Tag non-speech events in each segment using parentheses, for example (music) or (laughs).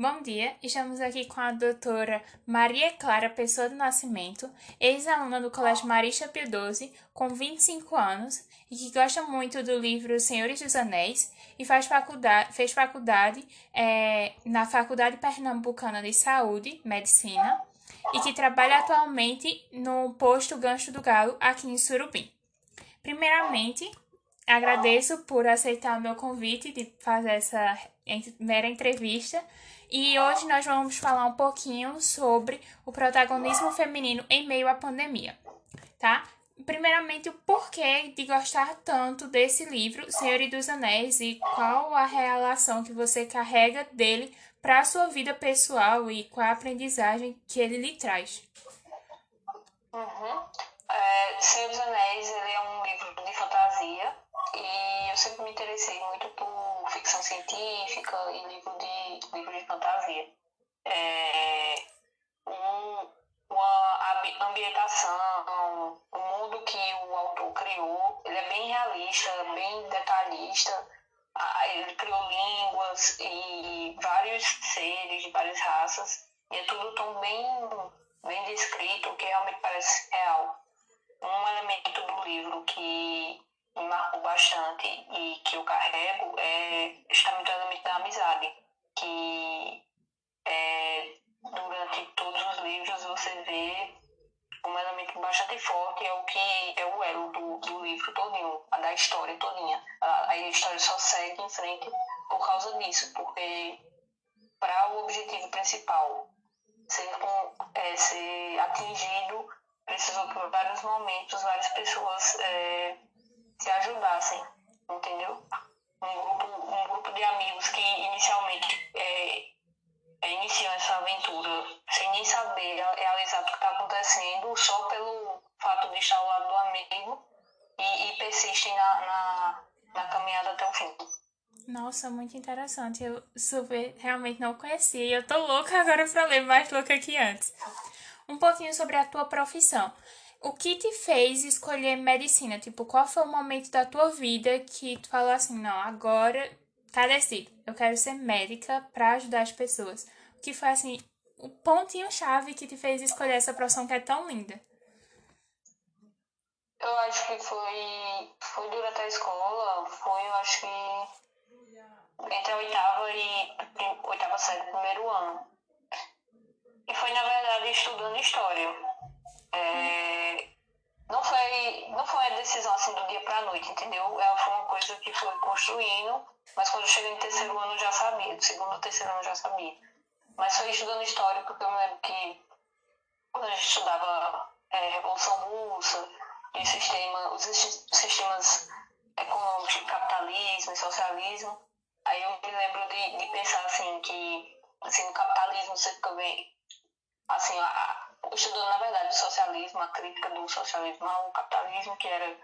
Bom dia, estamos aqui com a doutora Maria Clara Pessoa do Nascimento, ex-aluna do Colégio Marista Pio XII, com 25 anos e que gosta muito do livro Senhores dos Anéis e faz faculdade, fez faculdade é, na Faculdade Pernambucana de Saúde, Medicina, e que trabalha atualmente no posto Gancho do Galo, aqui em Surubim. Primeiramente, agradeço por aceitar o meu convite de fazer essa mera entrevista e hoje nós vamos falar um pouquinho sobre o protagonismo feminino em meio à pandemia, tá? Primeiramente, o porquê de gostar tanto desse livro, Senhor e dos Anéis, e qual a relação que você carrega dele para a sua vida pessoal e qual a aprendizagem que ele lhe traz. Uhum. É, Senhor dos Anéis ele é um livro de fantasia e eu sempre me interessei muito por ficção científica e livro de, livro de fantasia. É, um, uma ambientação, o mundo que o autor criou, ele é bem realista, bem detalhista. Ele criou línguas e vários seres de várias raças. E é tudo tão bem, bem descrito que realmente parece real. Um elemento do livro que marcou bastante e que eu carrego é justamente o elemento da amizade, que é, durante todos os livros você vê um elemento bastante forte, é o que é o elo do, do livro todinho, da história todinha. A, a história só segue em frente por causa disso, porque para o objetivo principal ser, é, ser atingido, precisou por vários momentos, várias pessoas é, se ajudassem, entendeu? Um grupo, um grupo de amigos que inicialmente é, é, iniciam essa aventura sem nem saber realizar o que está acontecendo, só pelo fato de estar ao lado do amigo e, e persistem na, na, na caminhada até o fim. Nossa, muito interessante. Eu super realmente não conhecia. E eu tô louca agora pra ler, mais louca que antes. Um pouquinho sobre a tua profissão. O que te fez escolher medicina? Tipo, qual foi o momento da tua vida que tu falou assim, não, agora tá decidido. Eu quero ser médica para ajudar as pessoas. O que foi assim, o pontinho chave que te fez escolher essa profissão que é tão linda? Eu acho que foi, foi durante a escola, foi, eu acho que entre a oitava e oitava série do primeiro ano. E foi, na verdade, estudando história. É, não foi não foi uma decisão assim do dia para a noite, entendeu? Ela foi uma coisa que foi construindo, mas quando eu cheguei no terceiro ano eu já sabia, do segundo ou terceiro ano eu já sabia. Mas foi estudando história porque eu me lembro que quando a gente estudava é, Revolução Russa e sistema, os sistemas econômicos de capitalismo e socialismo, aí eu me lembro de, de pensar assim que assim, no capitalismo você fica bem assim, a, estudando, na verdade, o socialismo, a crítica do socialismo ao capitalismo, que era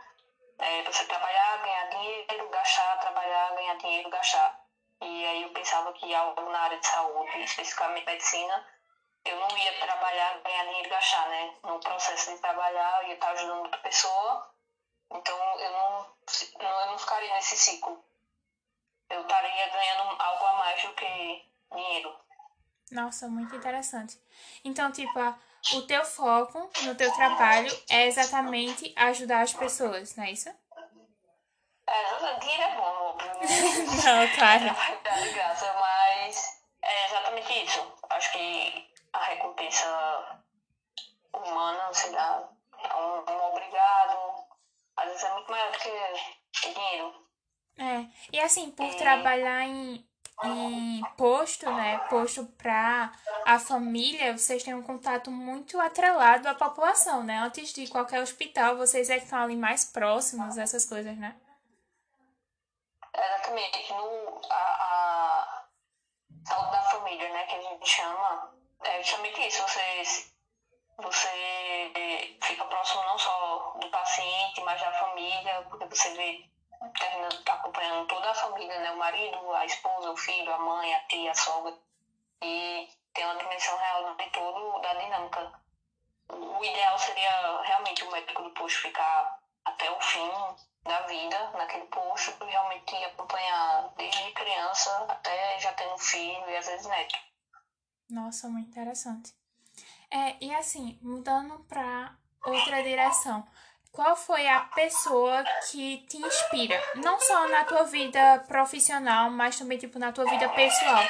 é, você trabalhar, ganhar dinheiro, gastar, trabalhar, ganhar dinheiro, gastar. E aí eu pensava que algo na área de saúde, especificamente medicina, eu não ia trabalhar, ganhar dinheiro gastar, né? No processo de trabalhar, eu ia estar ajudando outra pessoa, então eu não, eu não ficaria nesse ciclo. Eu estaria ganhando algo a mais do que dinheiro. Nossa, muito interessante. Então, tipo, a o teu foco no teu trabalho é exatamente ajudar as pessoas, não é isso? É, dinheiro é bom, (laughs) não, claro. É de graça, mas é exatamente isso. Acho que a recompensa humana, sei lá, é um, um obrigado, às vezes é muito maior do que dinheiro. É, e assim, por é... trabalhar em em posto, né, posto para a família, vocês têm um contato muito atrelado à população, né? Antes de qualquer hospital, vocês é que estão ali mais próximos, essas coisas, né? Exatamente. No, a, a saúde da família, né, que a gente chama, é justamente isso. Você, você fica próximo não só do paciente, mas da família, porque você vê terminando, acompanhando toda a família, né? O marido, a esposa, o filho, a mãe, a tia, a sogra. E tem uma dimensão real de todo da dinâmica. O ideal seria realmente o médico do posto ficar até o fim da vida naquele posto e realmente acompanhar desde criança até já tendo filho e às vezes neto. Nossa, muito interessante. É, e assim, mudando para outra direção, qual foi a pessoa que te inspira? Não só na tua vida profissional, mas também, tipo, na tua vida pessoal.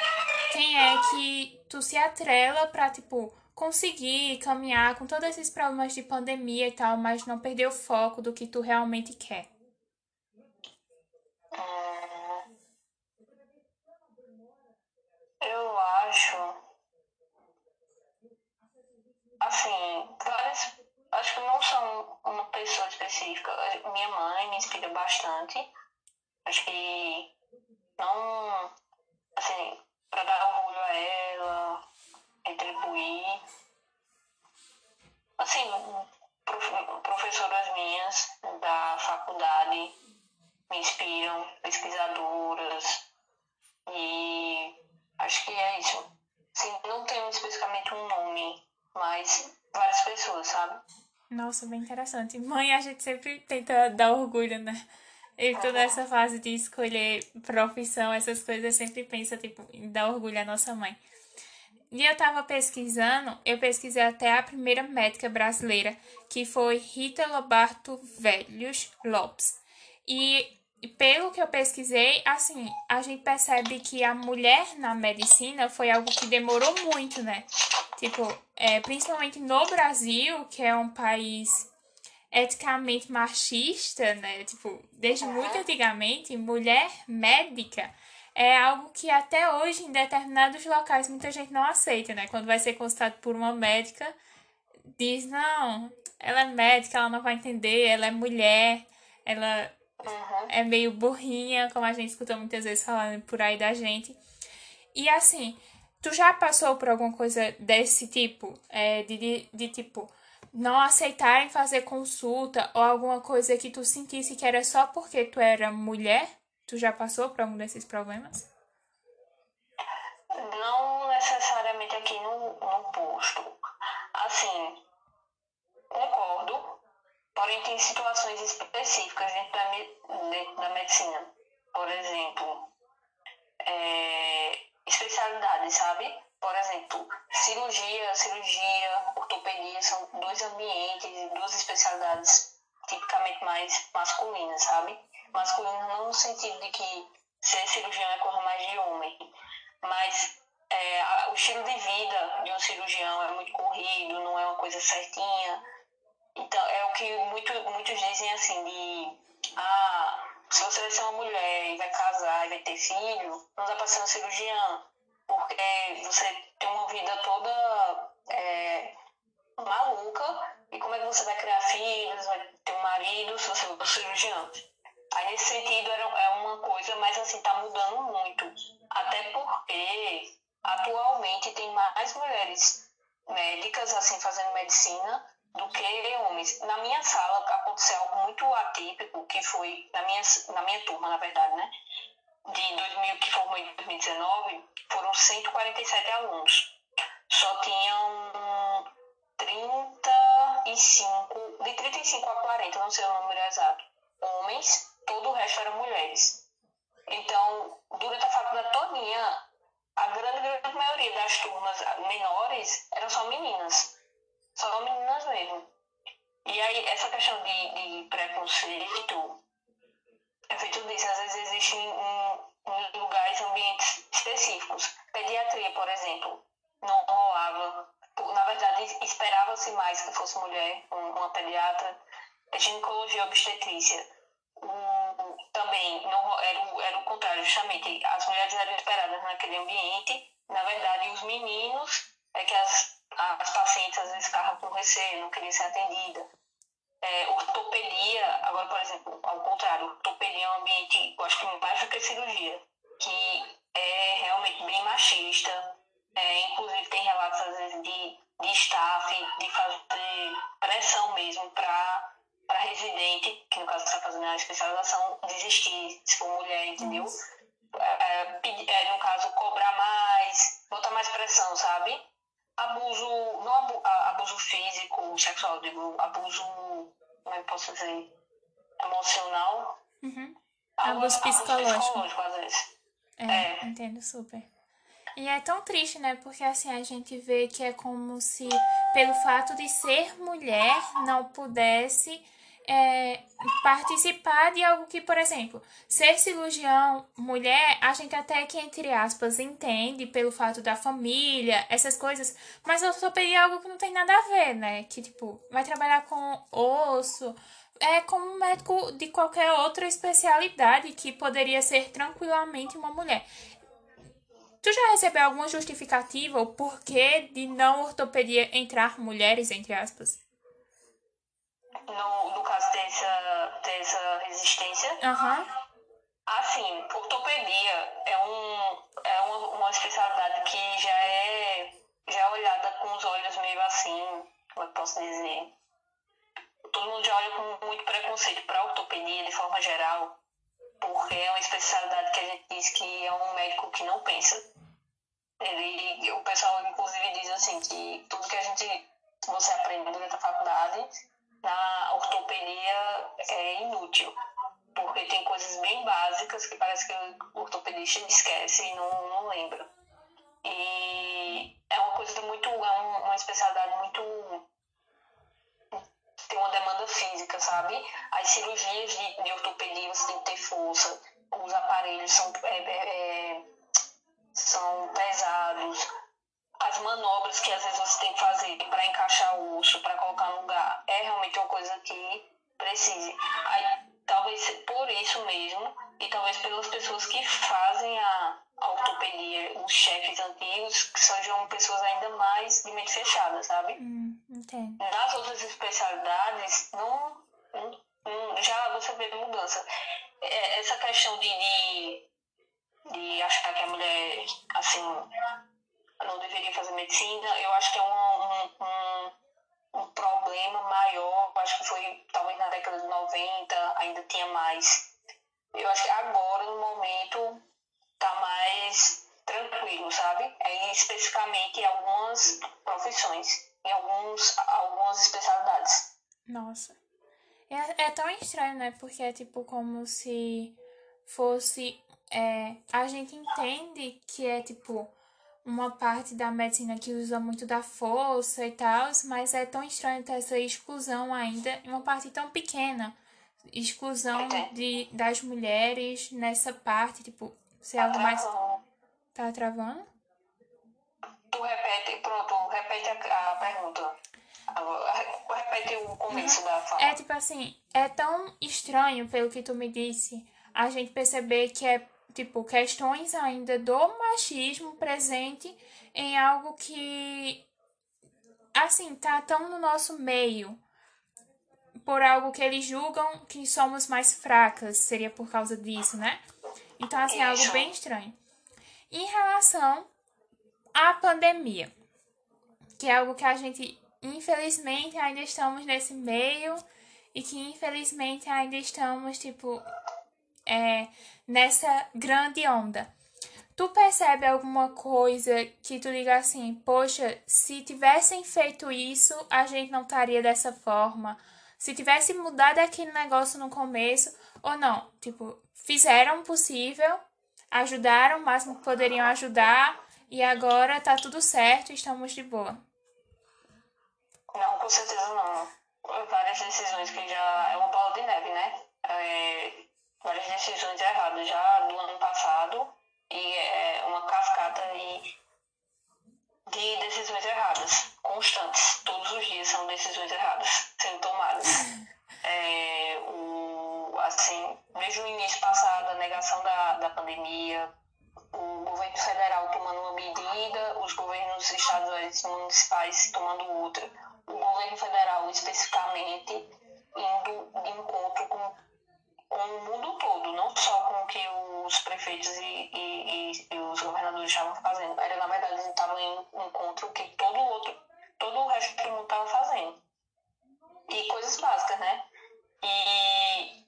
Quem é que tu se atrela pra, tipo, conseguir caminhar com todos esses problemas de pandemia e tal, mas não perder o foco do que tu realmente quer? Hum, eu acho. Assim, várias. Acho que não são uma pessoa específica. Minha mãe me inspira bastante. Acho que não. Assim, para dar orgulho a ela, retribuir. Assim, professoras minhas da faculdade me inspiram, pesquisadoras, e acho que é isso. Assim, não tenho especificamente um nome, mas várias pessoas, sabe? Nossa, bem interessante. Mãe, a gente sempre tenta dar orgulho, né? E toda essa fase de escolher profissão, essas coisas, sempre pensa, tipo, em dar orgulho à nossa mãe. E eu tava pesquisando, eu pesquisei até a primeira médica brasileira, que foi Rita Lobato Velhos Lopes. E pelo que eu pesquisei, assim, a gente percebe que a mulher na medicina foi algo que demorou muito, né? Tipo, é, principalmente no Brasil, que é um país eticamente machista, né? Tipo, desde muito antigamente, mulher médica é algo que até hoje, em determinados locais, muita gente não aceita, né? Quando vai ser consultado por uma médica, diz, não, ela é médica, ela não vai entender, ela é mulher, ela uhum. é meio burrinha, como a gente escuta muitas vezes falando por aí da gente. E assim, tu já passou por alguma coisa desse tipo? É, de, de, de tipo não aceitarem fazer consulta ou alguma coisa que tu sentisse que era só porque tu era mulher? Tu já passou por algum desses problemas? Não necessariamente aqui no, no posto. Assim, concordo, porém tem situações específicas dentro da, dentro da medicina. Por exemplo, é, especialidades, sabe? Por exemplo, cirurgia, cirurgia, ortopedia são dois ambientes e duas especialidades tipicamente mais masculinas, sabe? Masculinas não no sentido de que ser cirurgião é coisa mais de homem, mas é, o estilo de vida de um cirurgião é muito corrido, não é uma coisa certinha. Então, é o que muito, muitos dizem assim, de ah, se você vai ser uma mulher e vai casar e vai ter filho, não dá para ser uma cirurgiã porque você tem uma vida toda é, maluca e como é que você vai criar filhos, vai ter um marido se você for cirurgião. Aí nesse sentido era, é uma coisa, mas assim, tá mudando muito. Até porque atualmente tem mais mulheres médicas assim fazendo medicina do que homens. Na minha sala aconteceu algo muito atípico, que foi na minha, na minha turma, na verdade, né? de 2000, que formou em 2019, foram 147 alunos. Só tinham 35, de 35 a 40, não sei o número exato, homens, todo o resto eram mulheres. Então, durante a faculdade todinha, a grande, grande maioria das turmas menores eram só meninas. Só meninas mesmo. E aí, essa questão de, de preconceito é feito disso, às vezes existe em, em lugares, ambientes específicos. Pediatria, por exemplo, não rolava. Na verdade, esperava-se mais que fosse mulher, uma pediatra. Ginecologia e obstetrícia. Também não, era, era o contrário, justamente. As mulheres eram esperadas naquele ambiente. Na verdade, os meninos é que as, as pacientes às vezes ficavam com receio, não queriam ser atendidas é, ortopedia, agora, por exemplo, ao contrário, ortopedia é um ambiente, eu acho que mais do que cirurgia, que é realmente bem machista, é, inclusive tem relatos, às vezes, de, de staff, de fazer pressão mesmo para para residente, que no caso está fazendo a especialização, desistir, se for mulher, entendeu? É, é, no caso, cobrar mais, botar mais pressão, sabe? Abuso, não abuso físico, sexual, digo, abuso como é que posso dizer, emocional. Uhum. Abuso psicológico. psicológico, às vezes. É, é, entendo super. E é tão triste, né? Porque assim a gente vê que é como se, pelo fato de ser mulher, não pudesse é, participar de algo que, por exemplo, ser cirurgião mulher, a gente até que, entre aspas, entende pelo fato da família, essas coisas, mas eu só peguei algo que não tem nada a ver, né? Que, tipo, vai trabalhar com osso, é como um médico de qualquer outra especialidade que poderia ser tranquilamente uma mulher. Tu já recebeu alguma justificativa ou porquê de não ortopedia entrar mulheres, entre aspas? No, no caso dessa, dessa resistência? Uhum. Assim, ortopedia é, um, é uma, uma especialidade que já é, já é olhada com os olhos meio assim, como eu posso dizer? Todo mundo já olha com muito preconceito para ortopedia de forma geral, porque é uma especialidade que a gente diz que é um médico que não pensa. Ele, o pessoal, inclusive, diz assim que tudo que a gente você aprende durante a faculdade na ortopedia é inútil, porque tem coisas bem básicas que parece que o ortopedista esquece e não, não lembra. E é uma coisa muito, é uma especialidade muito tem uma demanda física, sabe? As cirurgias de, de ortopedia você tem que ter força, os aparelhos são, é, é, é são pesados, as manobras que às vezes você tem que fazer para encaixar o osso, para colocar no lugar, é realmente uma coisa que precise. Aí, talvez por isso mesmo, e talvez pelas pessoas que fazem a, a ortopedia, os chefes antigos, que sejam pessoas ainda mais de mente fechada, sabe? Hum, entendo. Nas outras especialidades, não, não, já você vê mudança. É, essa questão de, de, de achar que a mulher, assim, não deveria fazer medicina, eu acho que é um, um, um, um problema maior, eu acho que foi talvez na década de 90, ainda tinha mais. Eu acho que agora, no momento, tá mais tranquilo, sabe? É especificamente em algumas profissões, em alguns, algumas especialidades. Nossa. É, é tão estranho, né? Porque é tipo como se fosse. É, a gente entende que é tipo uma parte da medicina que usa muito da força e tal, mas é tão estranho ter essa exclusão ainda em uma parte tão pequena. Exclusão de, das mulheres nessa parte, tipo, se é algo mais. Tá travando? Tu repete, pronto, repete a, a pergunta. Repete o começo uhum. da fala. É tipo assim, é tão estranho, pelo que tu me disse, a gente perceber que é tipo, questões ainda do machismo presente em algo que, assim, tá tão no nosso meio. Por algo que eles julgam que somos mais fracas, seria por causa disso, né? Então, assim, é algo bem estranho. Em relação à pandemia, que é algo que a gente, infelizmente, ainda estamos nesse meio e que, infelizmente, ainda estamos, tipo, é, nessa grande onda. Tu percebe alguma coisa que tu diga assim, poxa, se tivessem feito isso, a gente não estaria dessa forma. Se tivesse mudado aquele negócio no começo, ou não, tipo, fizeram o possível, ajudaram o máximo que poderiam ajudar, e agora tá tudo certo, estamos de boa. Não, com certeza não. Várias decisões que já é uma bola de neve, né? É, várias decisões erradas já do ano passado e é uma cascata de, de decisões erradas, constantes. Todos os dias são decisões erradas sendo tomadas. É, o, assim, desde o início passado, a negação da, da pandemia, o governo federal tomando uma medida, os governos estaduais e municipais tomando outra. O governo federal, especificamente, indo de encontro com com o mundo todo, não só com o que os prefeitos e, e, e os governadores estavam fazendo. Era, na verdade, eles estavam em encontro que todo o outro, todo o resto do mundo estava fazendo. E coisas básicas, né? E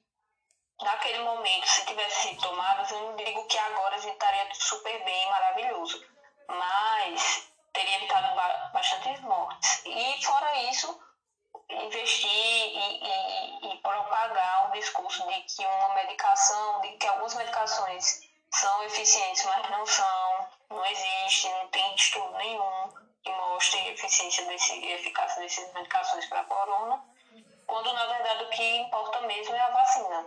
naquele momento, se tivesse sido tomadas, eu não digo que agora a gente estaria super bem, maravilhoso. Mas teria evitado bastante mortes. E fora isso, investir e, e, e, propagar um discurso de que uma medicação, de que algumas medicações são eficientes, mas não são, não existe não tem estudo nenhum que mostre a eficiência desse, e eficácia dessas medicações para a corona, quando na verdade o que importa mesmo é a vacina.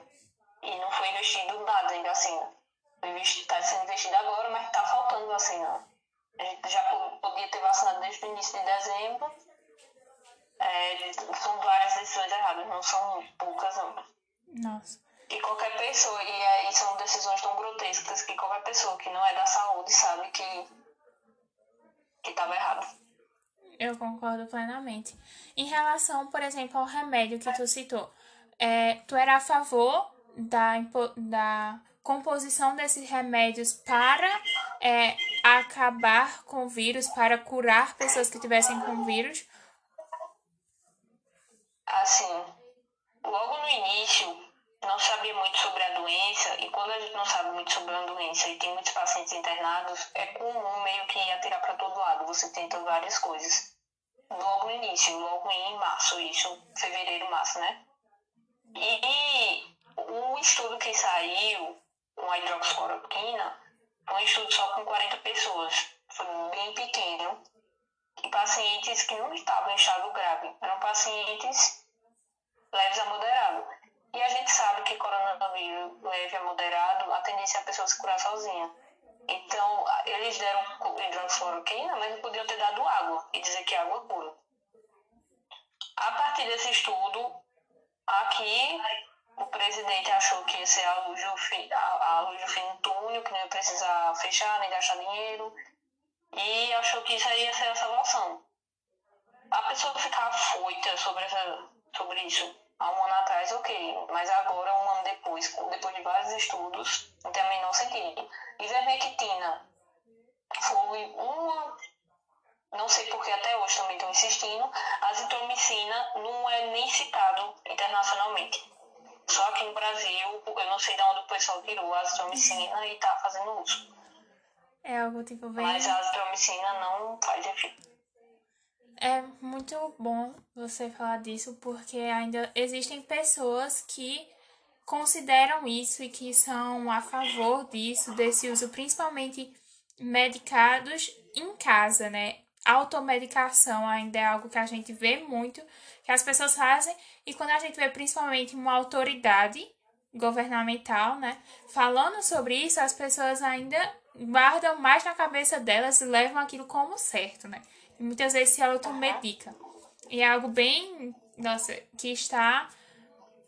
E não foi investido nada em vacina. Está sendo investido agora, mas está faltando vacina. A gente já podia ter vacinado desde o início de dezembro. É, são várias decisões erradas, não são poucas, não. Nossa. E qualquer pessoa, e são decisões tão grotescas que qualquer pessoa que não é da saúde sabe que que estava errado. Eu concordo plenamente. Em relação, por exemplo, ao remédio que tu citou, é, tu era a favor da, da composição desses remédios para é, acabar com o vírus, para curar pessoas que tivessem com vírus? Assim, logo no início, não sabia muito sobre a doença, e quando a gente não sabe muito sobre uma doença e tem muitos pacientes internados, é comum meio que atirar para todo lado. Você tenta várias coisas. Logo no início, logo em março, isso, fevereiro, março, né? E, o estudo que saiu com a hidroxicloroquina foi um estudo só com 40 pessoas. Foi bem pequeno. E pacientes que não estavam em estado grave. Eram pacientes leves a moderado. E a gente sabe que coronavírus leve a moderado, a tendência é a pessoa se curar sozinha. Então, eles deram hidroxicloroquina, mas não podiam ter dado água e dizer que água cura. A partir desse estudo, aqui o presidente achou que ia ser a luz do fim, a, a luz do fim do túnel, que não ia precisar fechar nem gastar dinheiro, e achou que isso aí ia ser a salvação. A pessoa ficar afoita sobre, essa, sobre isso há um ano atrás, ok, mas agora, um ano depois, depois de vários estudos, não tem o menor sentido. Ivermectina foi uma. Não sei porque até hoje também estão insistindo. Azitromicina não é nem citado internacionalmente. Só aqui no Brasil, eu não sei de onde o pessoal tirou a azitromicina e está fazendo uso. É algo tipo bem. Mas a azitromicina não faz efeito. É muito bom você falar disso, porque ainda existem pessoas que consideram isso e que são a favor disso, desse uso, principalmente medicados em casa, né? Automedicação ainda é algo que a gente vê muito, que as pessoas fazem, e quando a gente vê principalmente uma autoridade governamental, né, falando sobre isso, as pessoas ainda guardam mais na cabeça delas e levam aquilo como certo, né? Muitas vezes se automedica. E é algo bem, nossa, que está,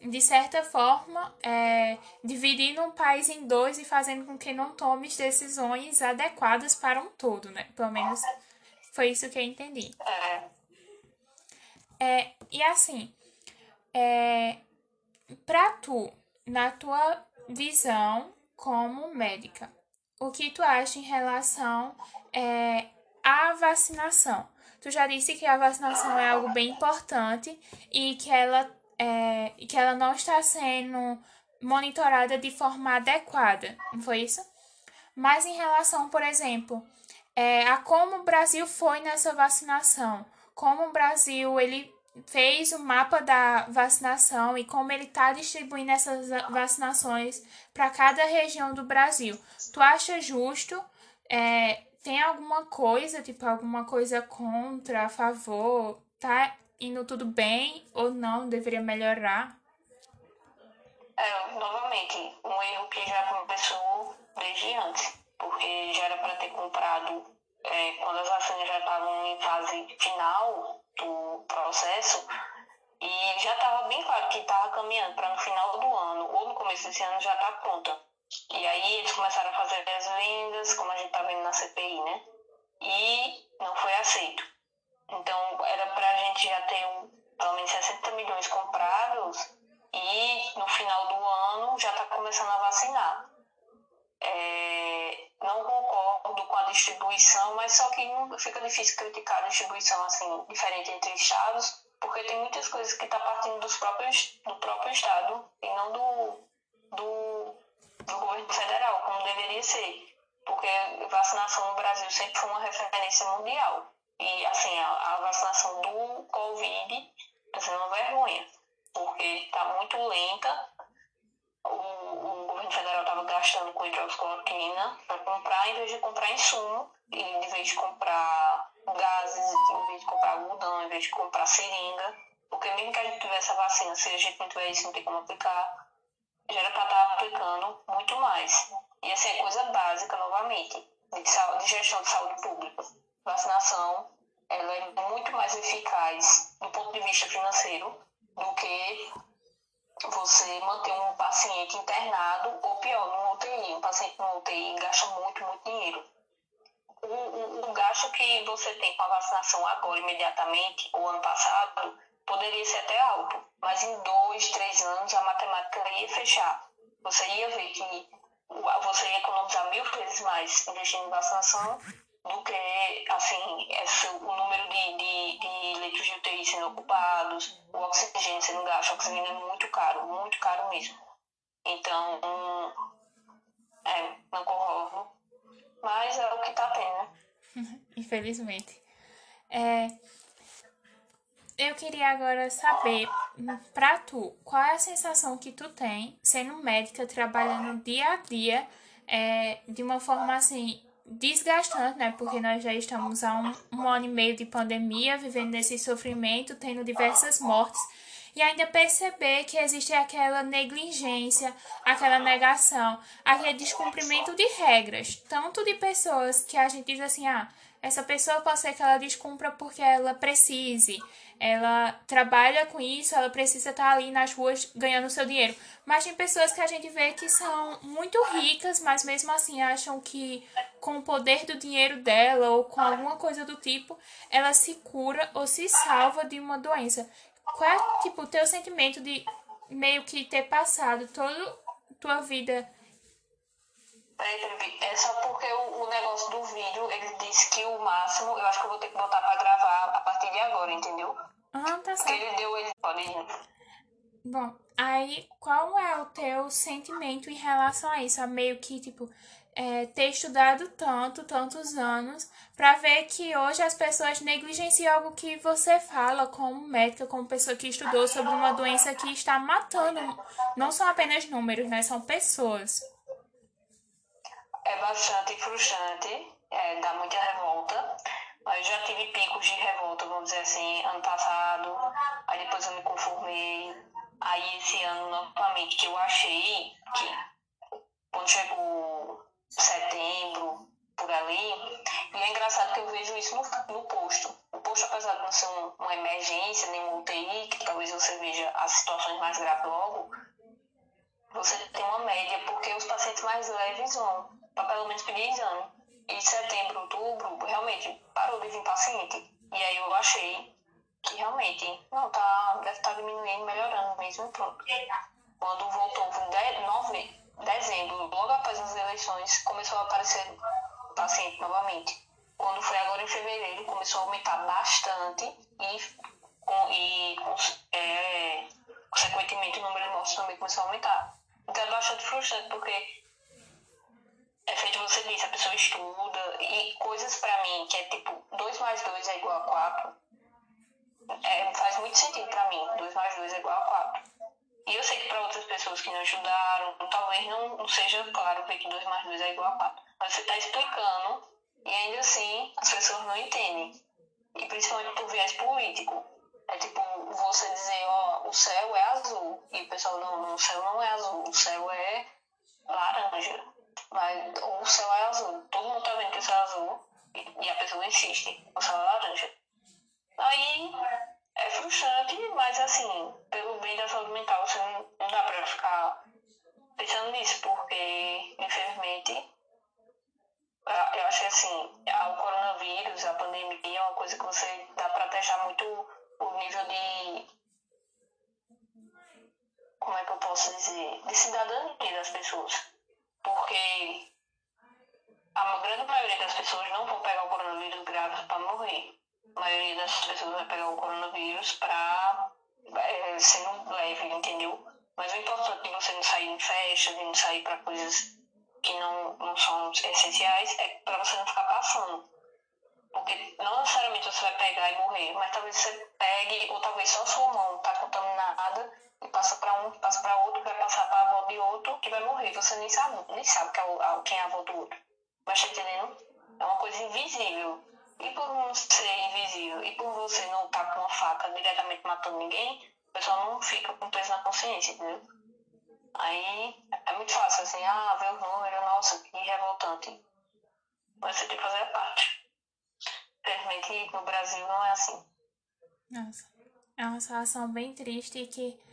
de certa forma, é, dividindo um país em dois e fazendo com que não tome decisões adequadas para um todo, né? Pelo menos foi isso que eu entendi. É, e assim, é, para tu, na tua visão como médica, o que tu acha em relação é, a vacinação. Tu já disse que a vacinação é algo bem importante e que ela, é, que ela não está sendo monitorada de forma adequada, não foi isso? Mas em relação, por exemplo, é, a como o Brasil foi nessa vacinação, como o Brasil ele fez o mapa da vacinação e como ele está distribuindo essas vacinações para cada região do Brasil. Tu acha justo é, tem alguma coisa, tipo, alguma coisa contra, a favor? Tá indo tudo bem ou não? Deveria melhorar? É, novamente, um erro que já começou desde antes, porque já era para ter comprado é, quando as vacinas já estavam em fase final do processo, e já estava bem claro que estava caminhando para no final do ano ou no começo desse ano já estar tá pronta. E aí eles começaram a fazer as vendas, como a gente tá vendo na CPI, né? E não foi aceito. Então era para a gente já ter um, pelo menos 60 milhões comprados e no final do ano já está começando a vacinar. É, não concordo com a distribuição, mas só que fica difícil criticar a distribuição assim diferente entre estados, porque tem muitas coisas que tá partindo dos próprios, do próprio estado e não do, do do governo federal, como deveria ser. Porque vacinação no Brasil sempre foi uma referência mundial. E, assim, a, a vacinação do Covid está sendo uma vergonha, porque está muito lenta. O, o governo federal estava gastando com hidroxicloroquina para comprar, em vez de comprar insumo, em vez de comprar gases, em vez de comprar algodão, em vez de comprar seringa, porque mesmo que a gente tivesse a vacina, se a gente não tiver isso, não tem como aplicar, já era para estar aplicando muito mais. E assim, é coisa básica, novamente, de, saúde, de gestão de saúde pública. Vacinação, ela é muito mais eficaz do ponto de vista financeiro do que você manter um paciente internado, ou pior, no UTI. Um paciente no UTI gasta muito, muito dinheiro. O, o, o gasto que você tem com a vacinação agora, imediatamente, ou ano passado, poderia ser até alto, mas em dois, três anos a matemática ia fechar. Você ia ver que você ia economizar mil vezes mais investindo em vacinação do que, assim, esse, o número de, de, de leitos de UTI sendo ocupados, o oxigênio sendo gasto. O oxigênio é muito caro, muito caro mesmo. Então, é, não concordo. Mas é o que tá tendo, né? (laughs) Infelizmente. É, eu queria agora saber, pra tu, qual é a sensação que tu tem sendo médica, trabalhando dia a dia, é, de uma forma assim, desgastante, né? Porque nós já estamos há um, um ano e meio de pandemia, vivendo nesse sofrimento, tendo diversas mortes e ainda perceber que existe aquela negligência, aquela negação, aquele descumprimento de regras, tanto de pessoas que a gente diz assim, ah, essa pessoa pode ser que ela descumpra porque ela precise, ela trabalha com isso, ela precisa estar ali nas ruas ganhando seu dinheiro. Mas tem pessoas que a gente vê que são muito ricas, mas mesmo assim acham que com o poder do dinheiro dela ou com alguma coisa do tipo, ela se cura ou se salva de uma doença. Qual é, tipo, o teu sentimento de meio que ter passado toda tua vida É só porque o, o, negócio do vídeo, ele disse que o máximo, eu acho que eu vou ter que botar pra gravar a partir de agora, entendeu? Ah, tá certo. Porque ele deu, ele pode Bom, aí qual é o teu sentimento em relação a isso? A meio que, tipo, é, ter estudado tanto, tantos anos, para ver que hoje as pessoas negligenciam algo que você fala como médica, como pessoa que estudou sobre uma doença que está matando. Não são apenas números, né? São pessoas é bastante frustrante, é, dá muita revolta. Eu já tive picos de revolta, vamos dizer assim, ano passado, aí depois eu me conformei. Aí esse ano, novamente, que eu achei que quando chegou setembro, por ali, e é engraçado que eu vejo isso no, no posto. O posto, apesar de não ser um, uma emergência, nem um UTI, que talvez você veja as situações mais graves logo, você tem uma média, porque os pacientes mais leves vão pelo menos pedir exame. E setembro, outubro, realmente parou de vir paciente. E aí eu achei que realmente, não, tá, deve estar tá diminuindo, melhorando mesmo, pronto. Quando voltou em nove, dezembro, logo após as eleições, começou a aparecer paciente novamente. Quando foi agora em fevereiro, começou a aumentar bastante e, com, e é, consequentemente o número de mortes também começou a aumentar. Então é bastante frustrante, porque é feito você disse, a pessoa estuda e coisas para mim que é tipo 2 mais 2 é igual a 4. É, faz muito sentido para mim, 2 mais 2 é igual a 4. E eu sei que para outras pessoas que não estudaram, talvez não, não seja claro que 2 mais 2 é igual a 4. Mas você está explicando e ainda assim as pessoas não entendem. E principalmente por viés político. É tipo você dizer, ó, o céu é azul. E o pessoal, não, não, o céu não é azul, o céu é laranja. Mas o céu é azul. Todo mundo tá vendo que o céu é azul. E, a pessoa insiste. O céu é laranja. Aí é frustrante, mas assim, pelo bem da saúde mental, você não, não dá pra ficar pensando nisso, porque infelizmente eu acho que assim, o coronavírus, a pandemia é uma coisa que você dá pra testar muito o nível de. Como é que eu posso dizer? De cidadania das pessoas. Porque a grande maioria das pessoas não vão pegar o coronavírus grave para morrer. A maioria das pessoas vai pegar o coronavírus para é, sendo leve, entendeu? Mas o importante de você não sair em festa, de não sair para coisas que não, não são essenciais, é para você não ficar passando. Porque não necessariamente você vai pegar e morrer, mas talvez você pegue, ou talvez só sua mão está contaminada passa para um, passa para outro, vai passar para a avó de outro, que vai morrer. Você nem sabe, nem sabe que é o, quem é a avó do outro. Mas tá entendendo? É uma coisa invisível. E por não ser invisível e por você não estar tá com uma faca diretamente matando ninguém, o pessoal não fica com peso na consciência, entendeu? Aí é muito fácil, assim, ah, ver o número, nossa, que revoltante. Mas você tem que fazer a parte. Infelizmente, no Brasil não é assim. Nossa, é uma situação bem triste e que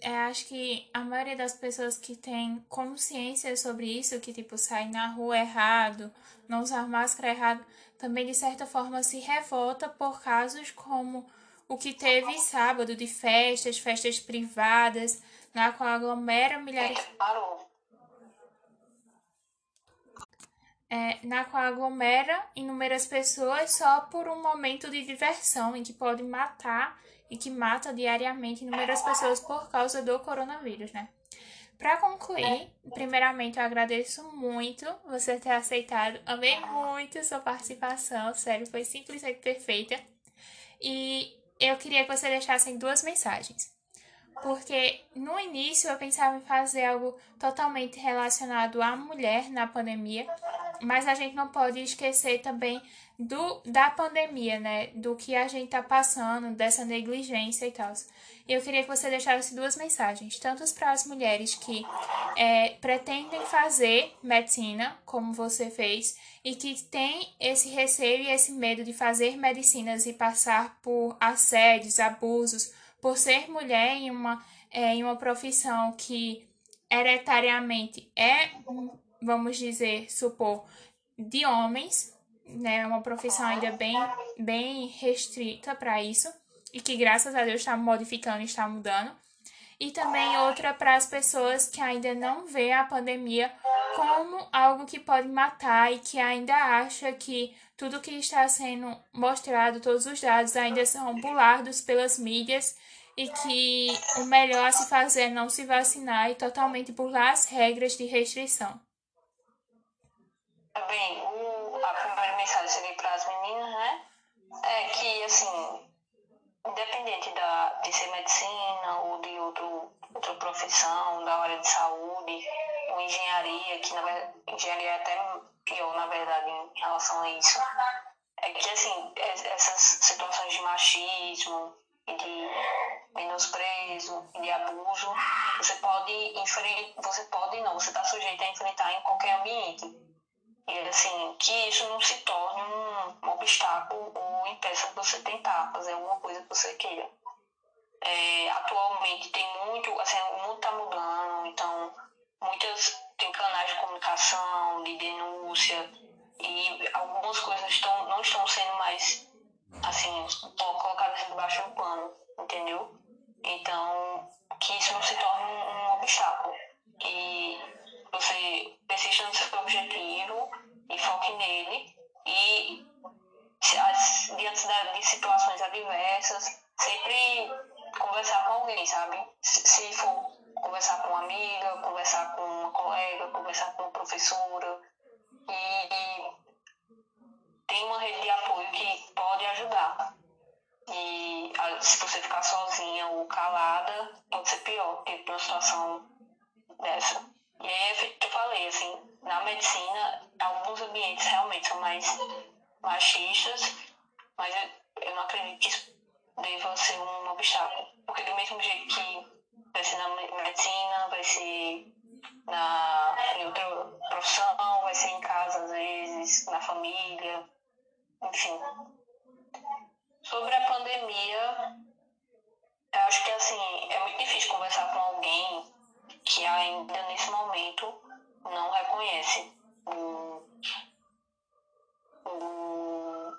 é, acho que a maioria das pessoas que tem consciência sobre isso, que tipo sai na rua errado, não usar máscara errado, também de certa forma se revolta por casos como o que teve sábado de festas, festas privadas, na qual aglomera milhares. É, na qual aglomera inúmeras pessoas só por um momento de diversão em que pode matar e que mata diariamente inúmeras pessoas por causa do coronavírus, né? Para concluir, primeiramente eu agradeço muito você ter aceitado. Amei muito sua participação, sério, foi simplesmente perfeita. E eu queria que você deixasse duas mensagens. Porque no início eu pensava em fazer algo totalmente relacionado à mulher na pandemia, mas a gente não pode esquecer também do da pandemia, né? Do que a gente tá passando, dessa negligência e tal. Eu queria que você deixasse duas mensagens, tanto para as mulheres que é, pretendem fazer medicina, como você fez, e que tem esse receio e esse medo de fazer medicinas e passar por assédios, abusos, por ser mulher em uma, é, em uma profissão que hereditariamente é, vamos dizer, supor, de homens, né? É uma profissão ainda bem, bem restrita para isso e que graças a Deus está modificando, está mudando. E também outra para as pessoas que ainda não vê a pandemia como algo que pode matar e que ainda acha que tudo que está sendo mostrado, todos os dados ainda são burlados pelas mídias e que o melhor a se fazer é não se vacinar e totalmente burlar as regras de restrição. Bem, o, a primeira mensagem seria para as meninas, né? É que, assim, independente da, de ser medicina ou de outro, outra profissão, da área de saúde, ou engenharia, que na verdade, engenharia é até pior, na verdade, em relação a isso. É que, assim, essas situações de machismo e de menosprezo e de abuso, você pode enfrentar, você pode não, você está sujeito a enfrentar em qualquer ambiente e assim, que isso não se torne um, obstáculo ou impeça você tentar fazer alguma coisa que você queira. É, atualmente tem muito, assim, o mundo está mudando, então muitas tem canais de comunicação, de denúncia, e algumas coisas estão, não estão sendo mais assim, colocadas debaixo do pano, entendeu? Então, que isso não se torne um, um obstáculo. Que você persista no seu objetivo e foque nele e as, diante de situações adversas, sempre conversar com alguém, sabe? Se for conversar com uma amiga, conversar com uma colega, conversar com uma professora e, e tem uma rede de apoio que pode ajudar. E se você ficar sozinha ou calada, pode ser pior, ter uma situação dessa. E é eu falei, assim, na medicina, alguns ambientes realmente são mais machistas, mas eu, eu não acredito que isso deva ser um obstáculo. Porque do mesmo jeito que vai ser na medicina, vai ser na, em outra profissão, vai ser em casa às vezes, na família, enfim. Sobre a pandemia, eu acho que assim, é muito difícil conversar com alguém que ainda nesse momento não reconhece o, o,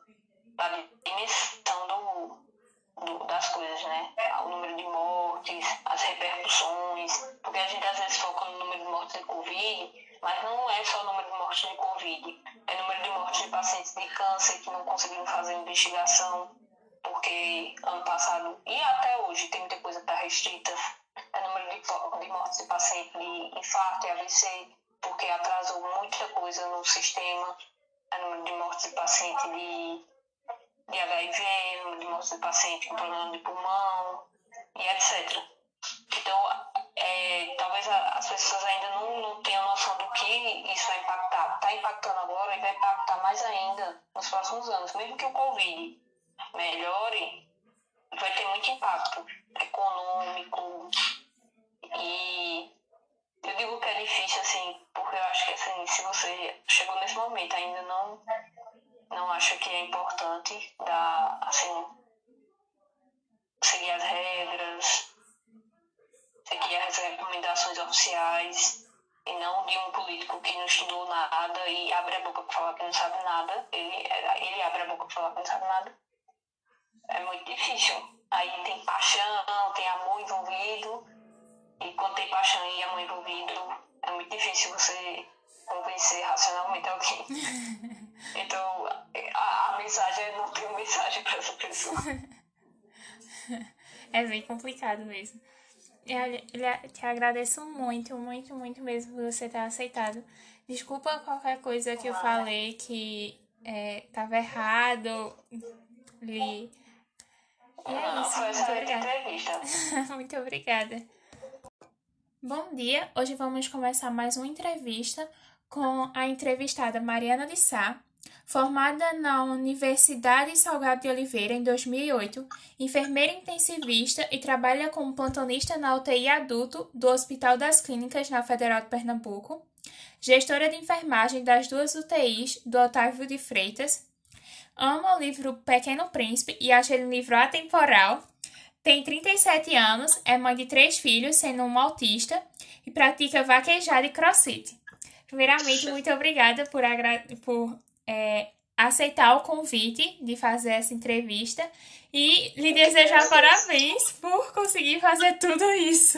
a dimensão do, do, das coisas, né? O número de mortes, as repercussões, porque a gente às vezes foca no número de mortes de Covid, mas não é só o número de mortes de Covid, é o número de mortes de pacientes de câncer que não conseguiram fazer investigação, porque ano passado e até hoje tem muita coisa que está restrita de, de mortes de paciente de infarto e AVC, porque atrasou muita coisa no sistema, é número de mortes de paciente de, de HIV, casos de paciente com problema de pulmão e etc. Então, é, talvez as pessoas ainda não, não tenham noção do que isso vai impactar. Está impactando agora e vai impactar mais ainda nos próximos anos. Mesmo que o Covid melhore, vai ter muito impacto econômico e eu digo que é difícil, assim, porque eu acho que assim, se você chegou nesse momento ainda não, não acha que é importante dar, assim, seguir as regras, seguir as recomendações oficiais e não de um político que não estudou nada e abre a boca para falar que não sabe nada. Ele, ele abre a boca para falar que não sabe nada. É muito difícil. Aí tem paixão, tem amor envolvido. E quando tem paixão e amor envolvido, é muito difícil você convencer racionalmente alguém. (laughs) Então, a, a mensagem é não ter mensagem para essa pessoa. (laughs) É bem complicado mesmo. Eu te agradeço muito, muito, muito mesmo por você ter aceitado. Desculpa qualquer coisa que eu falei que estava é, errado. Li. E é isso. (laughs) Muito obrigada. muito obrigada. Bom dia. Hoje vamos começar mais uma entrevista com a entrevistada Mariana de Sá, Formada na Universidade Salgado de Oliveira em 2008, enfermeira intensivista e trabalha como plantonista na UTI adulto do Hospital das Clínicas na Federal de Pernambuco, gestora de enfermagem das duas UTIs do Otávio de Freitas, ama o livro Pequeno Príncipe e acha ele um livro atemporal, tem 37 anos, é mãe de três filhos, sendo um autista, e pratica vaquejada e crossfit. Primeiramente, muito obrigada por, por é, aceitar o convite de fazer essa entrevista e lhe desejar parabéns por conseguir fazer tudo isso,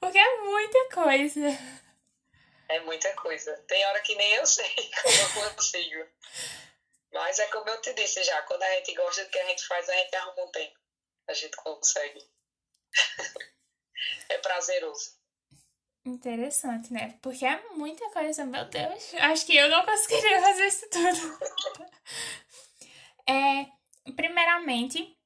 porque é muita coisa. É muita coisa. Tem hora que nem eu sei (laughs) como eu consigo. Mas é como eu te disse já, quando a gente gosta do que a gente faz, a gente arruma um tempo. A gente consegue. é prazeroso. Interessante, né? Porque é muita coisa, meu Deus. Acho que eu não conseguiria fazer isso tudo. é, primeiramente,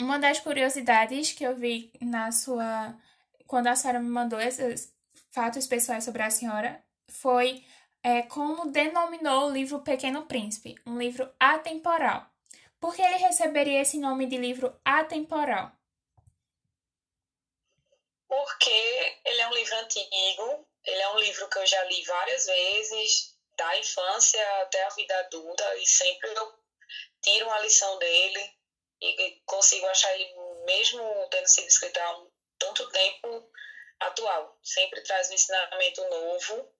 uma das curiosidades que eu vi na sua. Quando a senhora me mandou esses fatos pessoais sobre a senhora foi é, como denominou o livro Pequeno Príncipe, um livro atemporal. Por que ele receberia esse nome de livro atemporal? Porque ele é um livro antigo, ele é um livro que eu já li várias vezes, da infância até a vida adulta, e sempre eu tiro uma lição dele e consigo achar ele, mesmo tendo sido escrito há um tanto tempo, atual. Sempre traz um ensinamento novo.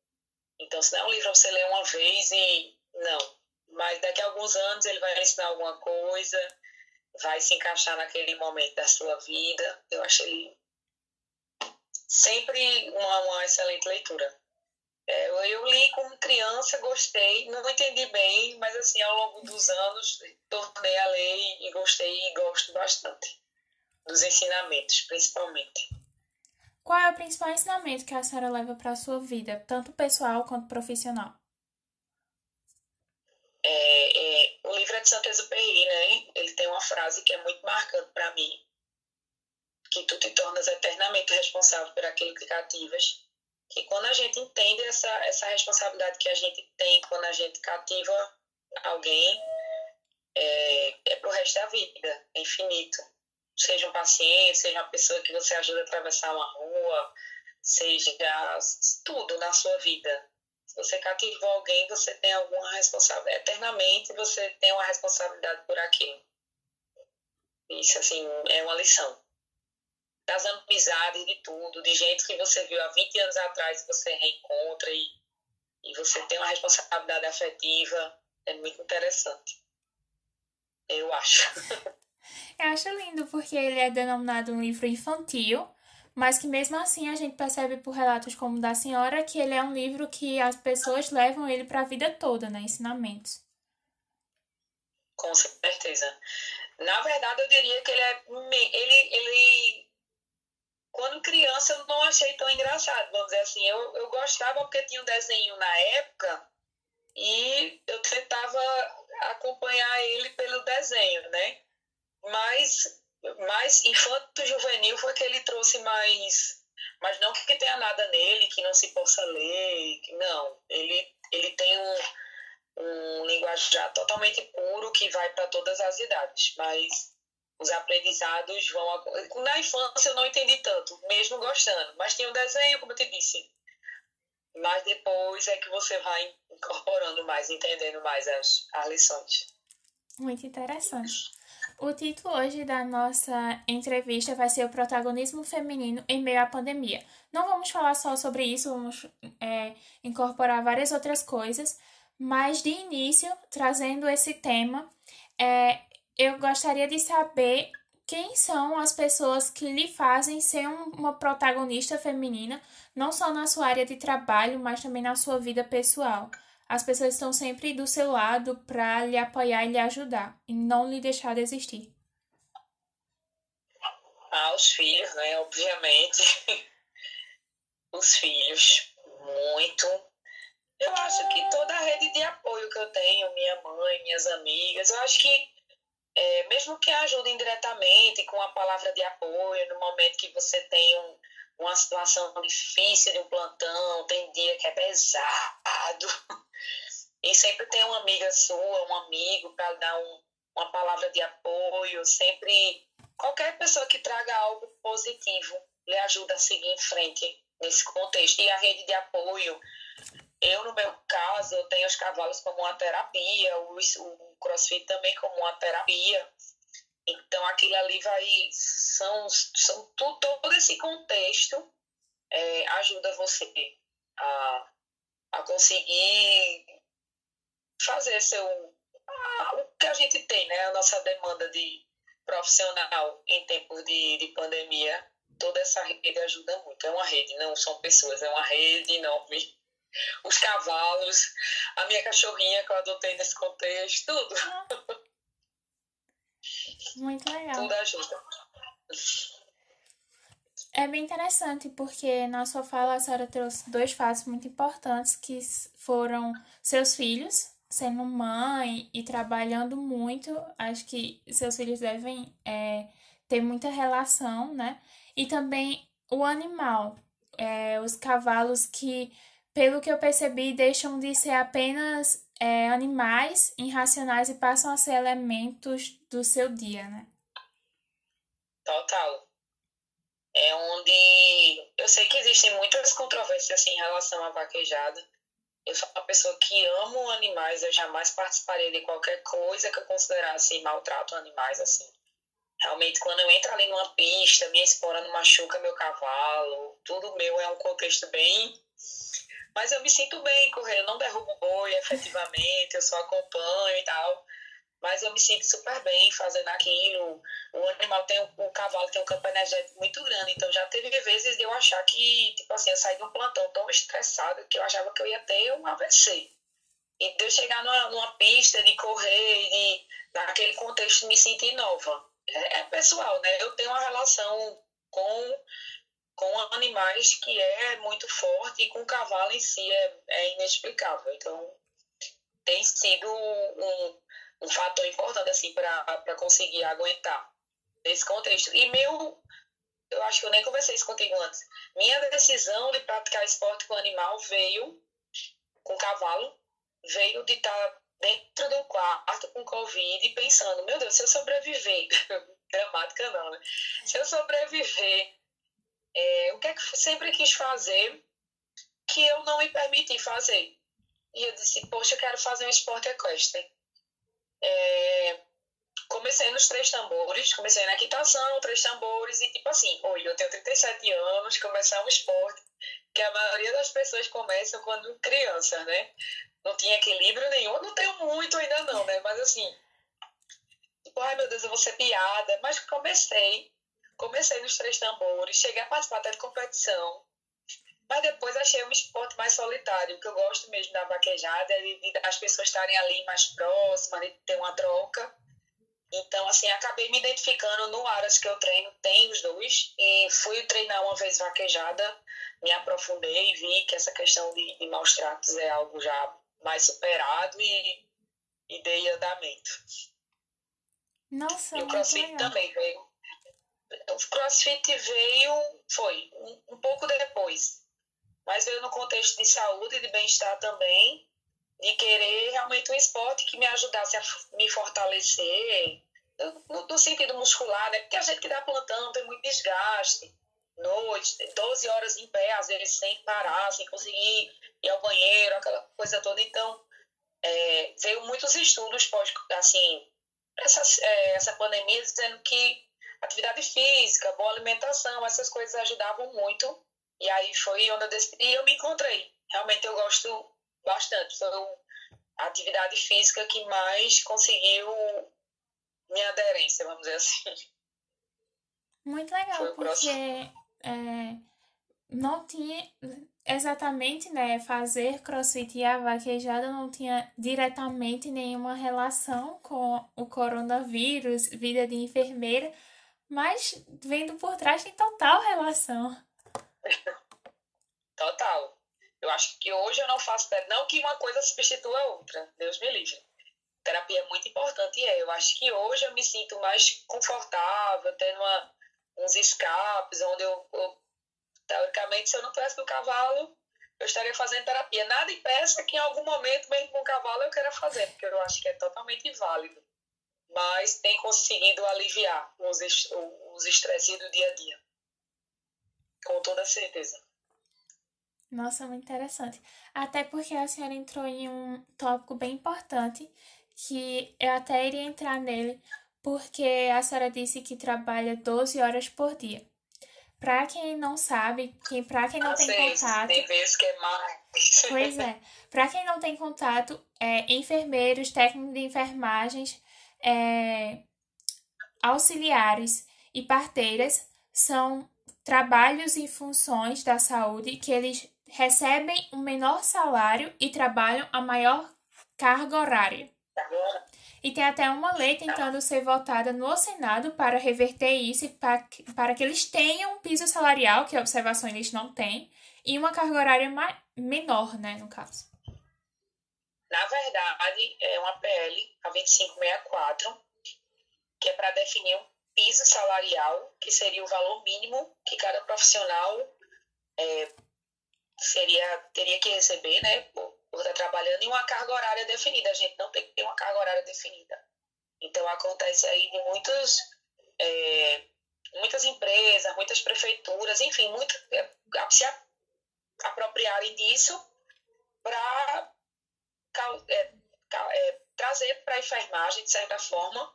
Então, se não é um livro para você ler uma vez e não. Mas daqui a alguns anos ele vai ensinar alguma coisa, vai se encaixar naquele momento da sua vida. Eu acho ele sempre uma, uma excelente leitura. É, eu li como criança, gostei, não entendi bem, mas assim, ao longo dos anos, tornei a ler e gostei e gosto bastante dos ensinamentos, principalmente. Qual é o principal ensinamento que a senhora leva para a sua vida, tanto pessoal quanto profissional? É, é, o livro é de Saint-Exupéry, né? Ele tem uma frase que é muito marcante para mim, que tu te tornas eternamente responsável por aquilo que cativas. Que quando a gente entende essa, essa responsabilidade que a gente tem quando a gente cativa alguém, é, é pro resto da vida, é infinito. Seja um paciente, seja uma pessoa que você ajuda a atravessar uma rua, seja tudo na sua vida. Se você cativou alguém, você tem alguma responsabilidade. Eternamente você tem uma responsabilidade por aquilo. Isso, assim, é uma lição das amizades, de tudo, de gente que você viu há 20 anos atrás e você reencontra e, e você tem uma responsabilidade afetiva. É muito interessante. Eu acho. (laughs) Eu acho lindo porque ele é denominado um livro infantil, mas que mesmo assim a gente percebe por relatos como da senhora que ele é um livro que as pessoas levam ele para a vida toda, né? Ensinamentos. Com certeza. Na verdade, eu diria que ele é ele, ele quando criança eu não achei tão engraçado, vamos dizer assim. Eu, eu gostava porque tinha um desenho na época e eu tentava acompanhar ele pelo desenho, né? Mais, mais infanto-juvenil foi que ele trouxe mais. Mas não que tenha nada nele que não se possa ler. Não. Ele, ele tem um, um linguajar totalmente puro que vai para todas as idades. Mas os aprendizados vão. Na infância eu não entendi tanto, mesmo gostando. Mas tinha um desenho, como eu te disse. Mas depois é que você vai incorporando mais, entendendo mais as, as lições. Muito interessante. O título hoje da nossa entrevista vai ser o protagonismo feminino em meio à pandemia. Não vamos falar só sobre isso, vamos é, incorporar várias outras coisas, mas de início, trazendo esse tema, é, eu gostaria de saber quem são as pessoas que lhe fazem ser uma protagonista feminina, não só na sua área de trabalho, mas também na sua vida pessoal. As pessoas estão sempre do seu lado para lhe apoiar e lhe ajudar, e não lhe deixar desistir. Ah, os filhos, né? Obviamente. (laughs) os filhos, muito. Eu acho que toda a rede de apoio que eu tenho, minha mãe, minhas amigas, eu acho que é, mesmo que ajude indiretamente com a palavra de apoio no momento que você tem um, uma situação difícil de um plantão, tem dia que é pesado, e sempre tem uma amiga sua, um amigo para dar um, uma palavra de apoio, sempre qualquer pessoa que traga algo positivo lhe ajuda a seguir em frente nesse contexto. E a rede de apoio, eu no meu caso, eu tenho os cavalos como uma terapia, o, o crossfit também como uma terapia. Então, aquilo ali vai. São, são todo esse contexto é, ajuda você a, a conseguir fazer seu. A, o que a gente tem, né? A nossa demanda de profissional em tempos de, de pandemia. Toda essa rede ajuda muito. É uma rede, não são pessoas, é uma rede enorme os cavalos, a minha cachorrinha que eu adotei nesse contexto, tudo. Muito legal. Tudo ajuda. É bem interessante, porque na sua fala a senhora trouxe dois fatos muito importantes, que foram seus filhos, sendo mãe e trabalhando muito. Acho que seus filhos devem é, ter muita relação, né? E também o animal, é, os cavalos que pelo que eu percebi, deixam de ser apenas é, animais irracionais e passam a ser elementos do seu dia, né? Total. É onde eu sei que existem muitas controvérsias assim, em relação à vaquejada. Eu sou uma pessoa que amo animais, eu jamais participaria de qualquer coisa que eu considerasse maltrato a animais assim. Realmente, quando eu entro ali numa pista, minha espora não machuca meu cavalo, tudo meu é um contexto bem mas eu me sinto bem correndo, não derrubo boi efetivamente, eu só acompanho e tal. Mas eu me sinto super bem fazendo aquilo. O animal tem, o cavalo tem um campo energético muito grande, então já teve vezes de eu achar que, tipo assim, eu saí de um plantão tão estressado que eu achava que eu ia ter um AVC. E de eu chegar numa, numa pista de correr, de, naquele contexto, me sentir nova. É, é pessoal, né? Eu tenho uma relação com com animais que é muito forte e com o cavalo em si é, é inexplicável. Então, tem sido um, um fator importante assim para conseguir aguentar nesse contexto. E meu, eu acho que eu nem conversei isso contigo antes. Minha decisão de praticar esporte com animal veio com cavalo, veio de estar dentro de um quarto com Covid pensando, meu Deus, se eu sobreviver, (laughs) dramática não, né? Se eu sobreviver é, o que é que sempre quis fazer que eu não me permiti fazer. E eu disse, poxa, eu quero fazer um esporte equestre. É, comecei nos três tambores, comecei na equitação, três tambores, e tipo assim, oi, eu tenho 37 anos, começar um esporte que a maioria das pessoas começam quando criança, né? Não tinha equilíbrio nenhum, não tenho muito ainda não, né? Mas assim, tipo, ai meu Deus, eu vou ser piada, mas comecei Comecei nos três tambores, cheguei a participar até de competição, mas depois achei um esporte mais solitário. Que eu gosto mesmo da vaquejada de, de as pessoas estarem ali mais próximas, de ter uma troca. Então, assim, acabei me identificando no Aras que eu treino, tem os dois. E fui treinar uma vez vaquejada, me aprofundei e vi que essa questão de, de maus tratos é algo já mais superado e, e dei andamento. Nossa, e o CrossFit também veio. O CrossFit veio, foi, um, um pouco depois. Mas veio no contexto de saúde e de bem-estar também, de querer realmente um esporte que me ajudasse a me fortalecer, no, no, sentido muscular, né? Porque a gente que dá plantão tem muito desgaste. Noite, 12 horas em pé, às vezes sem parar, sem conseguir ir ao banheiro, aquela coisa toda. Então, é, veio muitos estudos pós, assim, essa, é, essa pandemia dizendo que atividade física, boa alimentação, essas coisas ajudavam muito. E aí foi onde eu decidi, e eu me encontrei. Realmente eu gosto bastante. Foi a atividade física que mais conseguiu minha aderência, vamos dizer assim. Muito legal, porque é, não tinha exatamente, né, fazer crossfit e a vaquejada não tinha diretamente nenhuma relação com o coronavírus, vida de enfermeira, mas vendo por trás tem total relação. Total. Eu acho que hoje eu não faço, não que uma coisa substitua a outra, Deus me livre terapia é muito importante e é. Eu acho que hoje eu me sinto mais confortável, tendo uma, uns escapes, onde eu, eu, teoricamente, se eu não tivesse no cavalo, eu estaria fazendo terapia. Nada impeça que em algum momento, mesmo com o cavalo, eu queira fazer, porque eu acho que é totalmente válido. Mas tem conseguido aliviar os, os estresses do dia a dia. Com toda certeza. Nossa, muito interessante. Até porque a senhora entrou em um tópico bem importante, que eu até iria entrar nele, porque a senhora disse que trabalha 12 horas por dia. Para quem não sabe, quem, para quem não tem contato. Tem vezes que é mais. Pois é. Para quem não tem contato, é, enfermeiros, técnicos de enfermagens, é, auxiliares e parteiras são trabalhos e funções da saúde que eles recebem um menor salário e trabalham a maior carga horária. E tem até uma lei tentando ser votada no Senado para reverter isso para, para que eles tenham um piso salarial, que a observação eles não têm, e uma carga horária menor, né, no caso. Na verdade, é uma PL, a 2564, que é para definir um piso salarial, que seria o valor mínimo que cada profissional é, seria, teria que receber, né, por estar trabalhando em uma carga horária definida. A gente não tem que ter uma carga horária definida. Então, acontece aí de muitos, é, muitas empresas, muitas prefeituras, enfim, muito, é, se apropriarem disso para é, é, trazer para a enfermagem, de certa forma,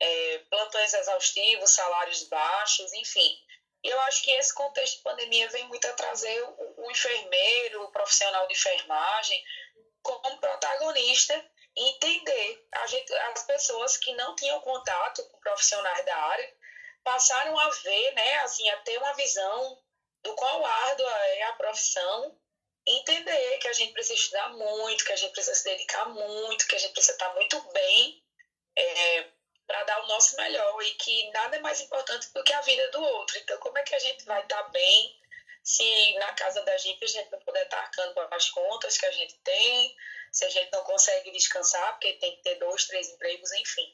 é, plantões exaustivos, salários baixos, enfim. Eu acho que esse contexto de pandemia vem muito a trazer o, o enfermeiro, o profissional de enfermagem, como protagonista e entender gente, as pessoas que não tinham contato com profissionais da área passaram a ver, né, assim, a ter uma visão do qual árdua é a profissão, entender que a gente precisa estudar muito, que a gente precisa se dedicar muito, que a gente precisa estar muito bem é, para dar o nosso melhor e que nada é mais importante do que a vida do outro. Então, como é que a gente vai estar bem se na casa da gente a gente não puder estar arcando com as contas que a gente tem, se a gente não consegue descansar porque tem que ter dois, três empregos, enfim.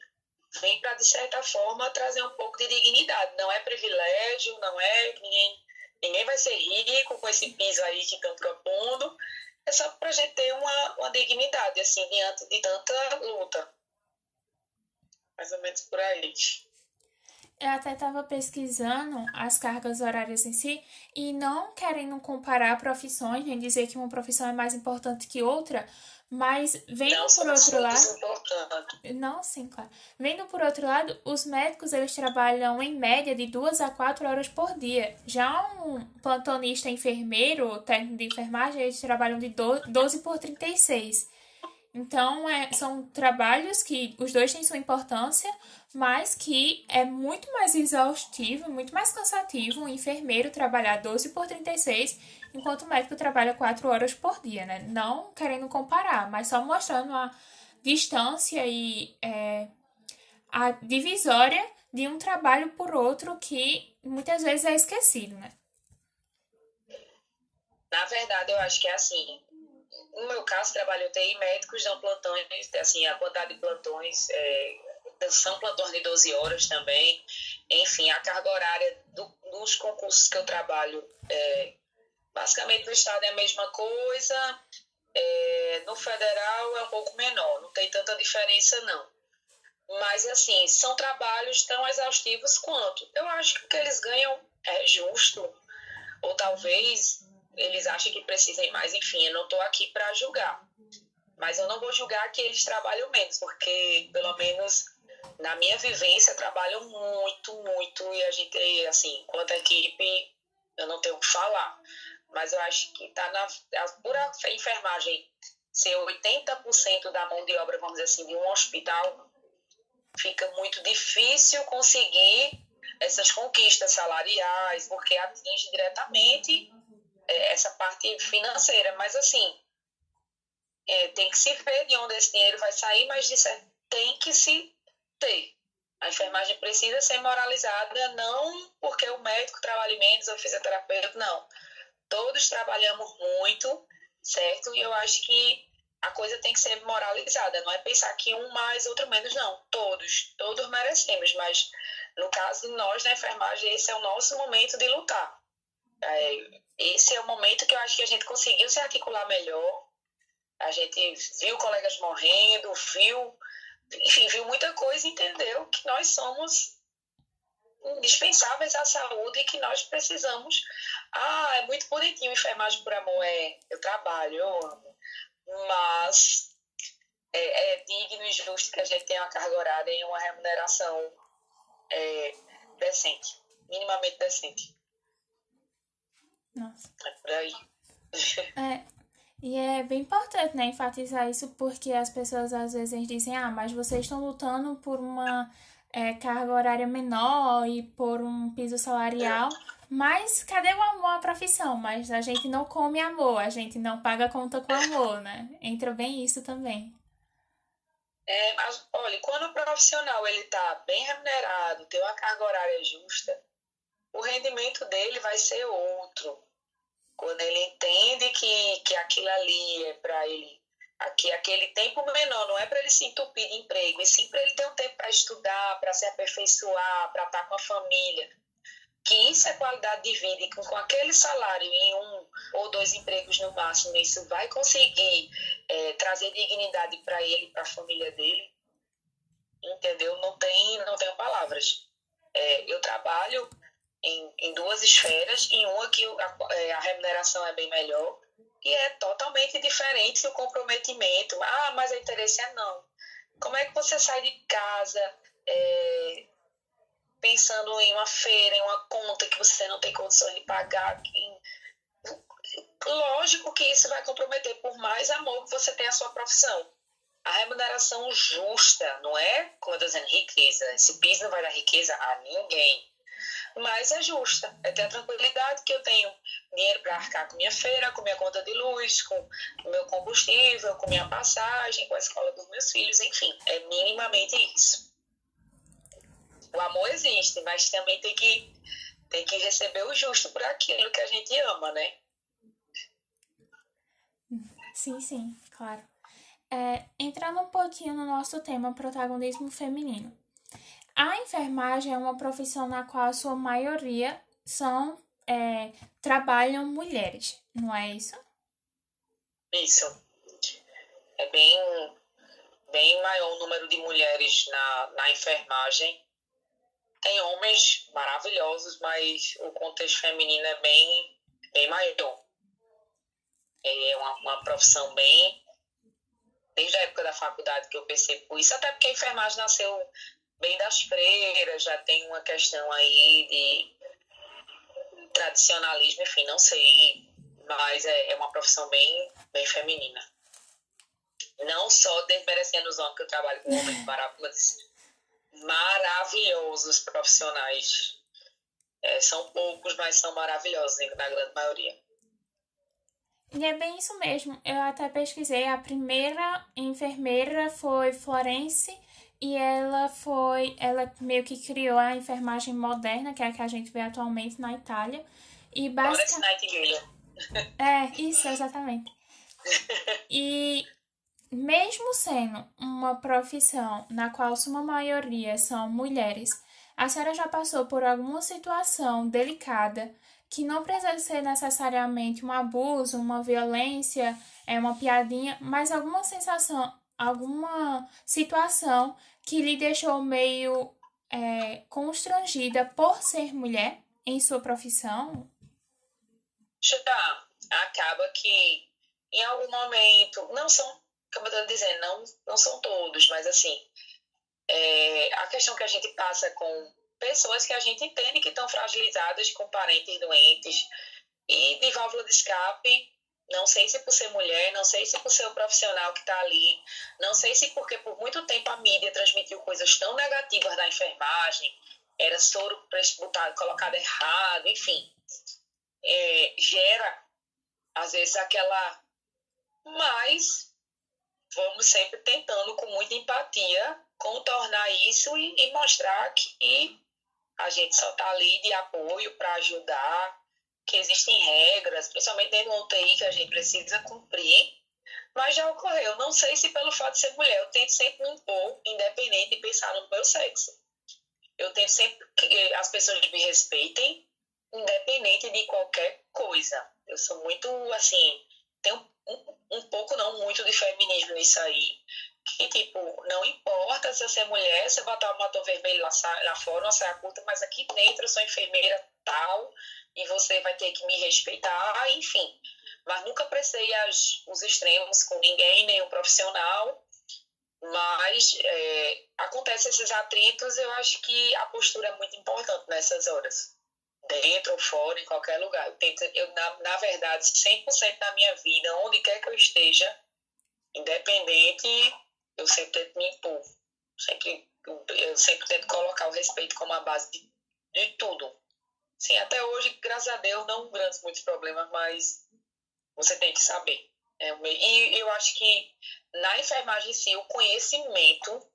Vem para, de certa forma, trazer um pouco de dignidade. Não é privilégio, não é ninguém, ninguém vai ser rico com esse piso aí que estão propondo. É só para a gente ter uma, uma dignidade, assim, diante de tanta luta mais ou menos por aí. Eu até estava pesquisando as cargas horárias em si e não querendo comparar profissões, nem dizer que uma profissão é mais importante que outra, mas vendo por outro lado. Não, sim, claro. Vendo por outro lado, os médicos eles trabalham em média de duas a quatro horas por dia. Já um plantonista enfermeiro, técnico de enfermagem, eles trabalham de 12 por 36. Então, é, são trabalhos que os dois têm sua importância, mas que é muito mais exaustivo, muito mais cansativo um enfermeiro trabalhar 12 por 36, enquanto o médico trabalha 4 horas por dia, né? Não querendo comparar, mas só mostrando a distância e é, a divisória de um trabalho por outro que muitas vezes é esquecido, né? Na verdade, eu acho que é assim no meu caso, trabalho UTI, médicos dão plantões, assim, a quantidade de plantões é são plantões de 12 horas também. Enfim, a carga horária do, dos concursos que eu trabalho, é, basicamente no Estado é a mesma coisa, é, no Federal é um pouco menor, não tem tanta diferença não. Mas, assim, são trabalhos tão exaustivos quanto. Eu acho que o que eles ganham é justo. Ou talvez eles achem que precisem mais, enfim, eu não estou aqui para julgar. Mas eu não vou julgar que eles trabalham menos, porque, pelo menos na minha vivência, trabalham muito, muito. E a gente, assim, quanto equipe, eu não tenho o que falar. Mas eu acho que está na a pura enfermagem ser 80% da mão de obra, vamos dizer assim, de um hospital, fica muito difícil conseguir essas conquistas salariais, porque atinge diretamente é, essa parte financeira. Mas, assim, é, tem que se ver de onde esse dinheiro vai sair, mas de certo, tem que se ter. A enfermagem precisa ser moralizada, não porque o médico trabalha menos ou fisioterapeuta, não. Todos trabalhamos muito, certo? E eu acho que a coisa tem que ser moralizada, não é pensar que um mais, outro menos, não. Todos, todos merecemos, mas no caso de nós na enfermagem, esse é o nosso momento de lutar. É, esse é o momento que eu acho que a gente conseguiu se articular melhor. A gente viu colegas morrendo, viu, enfim, viu muita coisa entendeu que nós somos indispensáveis à saúde e que nós precisamos. Ah, é muito bonitinho enfermagem por amor, é, eu trabalho, eu amo mas é, é, digno e justo que a gente tenha uma carga horária e uma remuneração é, decente, minimamente decente. Nossa. É por aí. (laughs) É, e é bem importante, né, enfatizar isso, porque as pessoas às vezes dizem, ah, mas vocês estão lutando por uma é, carga horária menor e por um piso salarial. Mas cadê o amor à profissão? Mas a gente não come amor, a gente não paga conta com amor, né? Entra bem isso também. É, mas, olha, quando o profissional ele tá bem remunerado, tem uma carga horária justa, o rendimento dele vai ser outro. Quando ele entende que, que aquilo ali é para ele, aqui, aquele tempo menor, não é para ele se entupir de emprego, e sim para ele ter um tempo para estudar, para se aperfeiçoar, para estar com a família que isso é qualidade de vida e com, com aquele salário em um ou dois empregos no máximo, isso vai conseguir é, trazer dignidade para ele para a família dele, entendeu? Não tem, não tenho palavras. É, eu trabalho em, em duas esferas, em uma que a, é, a remuneração é bem melhor, e é totalmente diferente o comprometimento. Ah, mas o interesse é não. Como é que você sai de casa, é, pensando em uma feira, em uma conta que você não tem condições de pagar. Lógico que isso vai comprometer por mais amor que você tem à sua profissão. A remuneração justa, não é, como estou dizendo, riqueza. Esse piso não vai dar riqueza a ninguém. Mas é justa. É ter a tranquilidade que eu tenho dinheiro para arcar com minha feira, com minha conta de luz, com meu combustível, com minha passagem, com a escola dos meus filhos, enfim. É minimamente isso o amor existe, mas também tem que, tem que receber o justo por aquilo que a gente ama, né? Sim, sim, claro. É, entrando um pouquinho no nosso tema protagonismo feminino. A enfermagem é uma profissão na qual a sua maioria são é, trabalham mulheres, não é isso? Isso. É bem, bem maior o número de mulheres na, na enfermagem tem homens maravilhosos, mas o contexto feminino é bem, bem maior. É uma, uma profissão bem. Desde a época da faculdade que eu percebo isso, até porque a enfermagem nasceu bem das freiras, já tem uma questão aí de tradicionalismo, enfim, não sei, mas é, é uma profissão bem, bem feminina. Não só desmerecendo os homens, que eu trabalho com homens maravilhosos maravilhosos profissionais. É, são poucos, mas são maravilhosos na grande maioria. E é bem isso mesmo. Eu até pesquisei. A primeira enfermeira foi Florence e ela foi. Ela meio que criou a enfermagem moderna, que é a que a gente vê atualmente na Itália. E basicamente. (laughs) É, isso, exatamente. (laughs) E mesmo sendo uma profissão na qual sua maioria são mulheres, a senhora já passou por alguma situação delicada que não precisa ser necessariamente um abuso, uma violência, é uma piadinha, mas alguma sensação, alguma situação que lhe deixou meio é, constrangida por ser mulher em sua profissão? Já acaba que em algum momento, não são, como eu estou dizendo, não, não são todos, mas assim, é, a questão que a gente passa com pessoas que a gente entende que estão fragilizadas com parentes doentes e de válvula de escape, não sei se por ser mulher, não sei se por ser o profissional que está ali, não sei se porque por muito tempo a mídia transmitiu coisas tão negativas da enfermagem, era soro botado, colocado errado, enfim. É, gera, às vezes, aquela. Mas vamos sempre tentando, com muita empatia, contornar isso e, e mostrar que a gente só está ali de apoio para ajudar, que existem regras, principalmente dentro do UTI, que a gente precisa cumprir. Mas já ocorreu. Não sei se pelo fato de ser mulher, eu tento sempre me impor, independente de pensar no meu sexo. Eu tento sempre que as pessoas me respeitem, independente de qualquer coisa. Eu sou muito, assim, tenho um, um pouco, não muito, de feminismo nisso aí que, tipo, não importa se você é mulher, você botar um batom vermelho lá, lá fora, uma saia curta, mas aqui dentro eu sou enfermeira tal, e você vai ter que me respeitar, enfim. Mas nunca prestei as, os extremos com ninguém, nenhum profissional, mas é, esses atritos, eu acho que a postura é muito importante nessas horas. Dentro ou fora, em qualquer lugar. Eu tento, eu, na, na verdade, 100% da minha vida, onde quer que eu esteja, independente eu sempre tento me impor. Sempre, eu sempre tento colocar o respeito como a base de, de tudo. Sim, até hoje, graças a Deus, não grandes muitos problemas, mas você tem que saber. É, e eu acho que na enfermagem em si, o conhecimento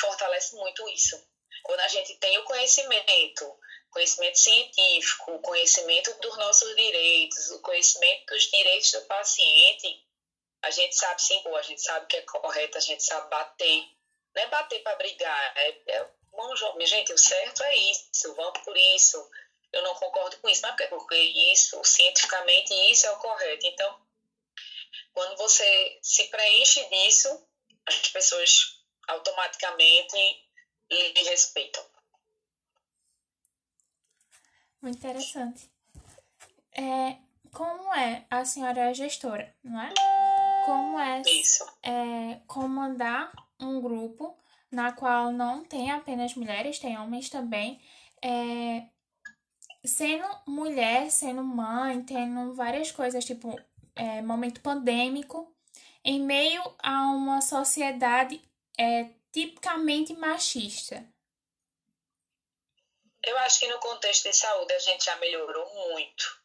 fortalece muito isso. Quando a gente tem o conhecimento, conhecimento científico, conhecimento dos nossos direitos, o conhecimento dos direitos do paciente, a gente sabe sim, a gente sabe que é correto, a gente sabe bater. Não é bater para brigar, é, é vamos, gente, o certo é isso, vamos por isso. Eu não concordo com isso, mas porque, porque isso, cientificamente, isso é o correto. Então, quando você se preenche disso, as pessoas automaticamente lhe respeitam. Muito interessante. É, como é a senhora é gestora, não é? como é, é comandar um grupo na qual não tem apenas mulheres, tem homens também. É, sendo mulher, sendo mãe, tendo várias coisas, tipo, é, momento pandêmico, em meio a uma sociedade é, tipicamente machista. Eu acho que no contexto de saúde a gente já melhorou muito.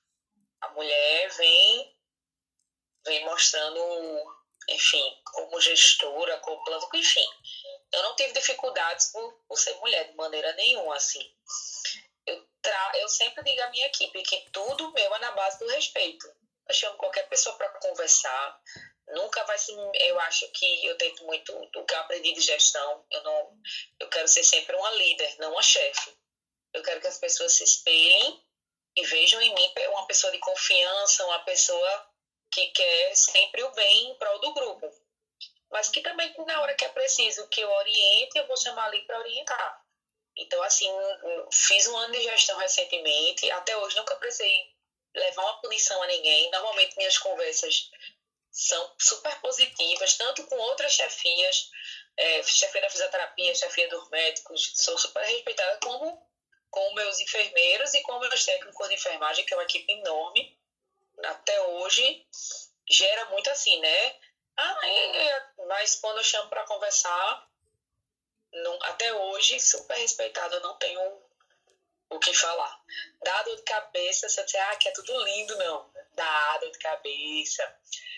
A mulher vem vem mostrando, enfim, como gestora, como plano, enfim. Eu não tive dificuldades por, por ser mulher de maneira nenhuma, assim. Eu, sempre digo à minha equipe que tudo meu é na base do respeito. Eu chamo qualquer pessoa para conversar. Nunca vai ser. Eu acho que eu tento muito do que eu aprendi de gestão. Eu não. Eu quero ser sempre uma líder, não uma chefe. Eu quero que as pessoas se espelhem e vejam em mim uma pessoa de confiança, uma pessoa que quer sempre o bem em prol do grupo. Mas que também, na hora que é preciso que eu oriente, eu vou chamar ali para orientar. Então, assim, fiz um ano de gestão recentemente, até hoje nunca precisei levar uma punição a ninguém. Normalmente minhas conversas são super positivas, tanto com outras chefias, é, chefia da fisioterapia, chefia dos médicos, sou super respeitada, como com meus enfermeiros e com meus técnicos de enfermagem, que é uma equipe enorme até hoje gera muito assim, né? Ah, mas quando eu chamo para conversar, não, até hoje, super respeitado, eu não tenho o que falar. Dá dor de cabeça, você diz, ah, que é tudo lindo, não. Dá dor de cabeça,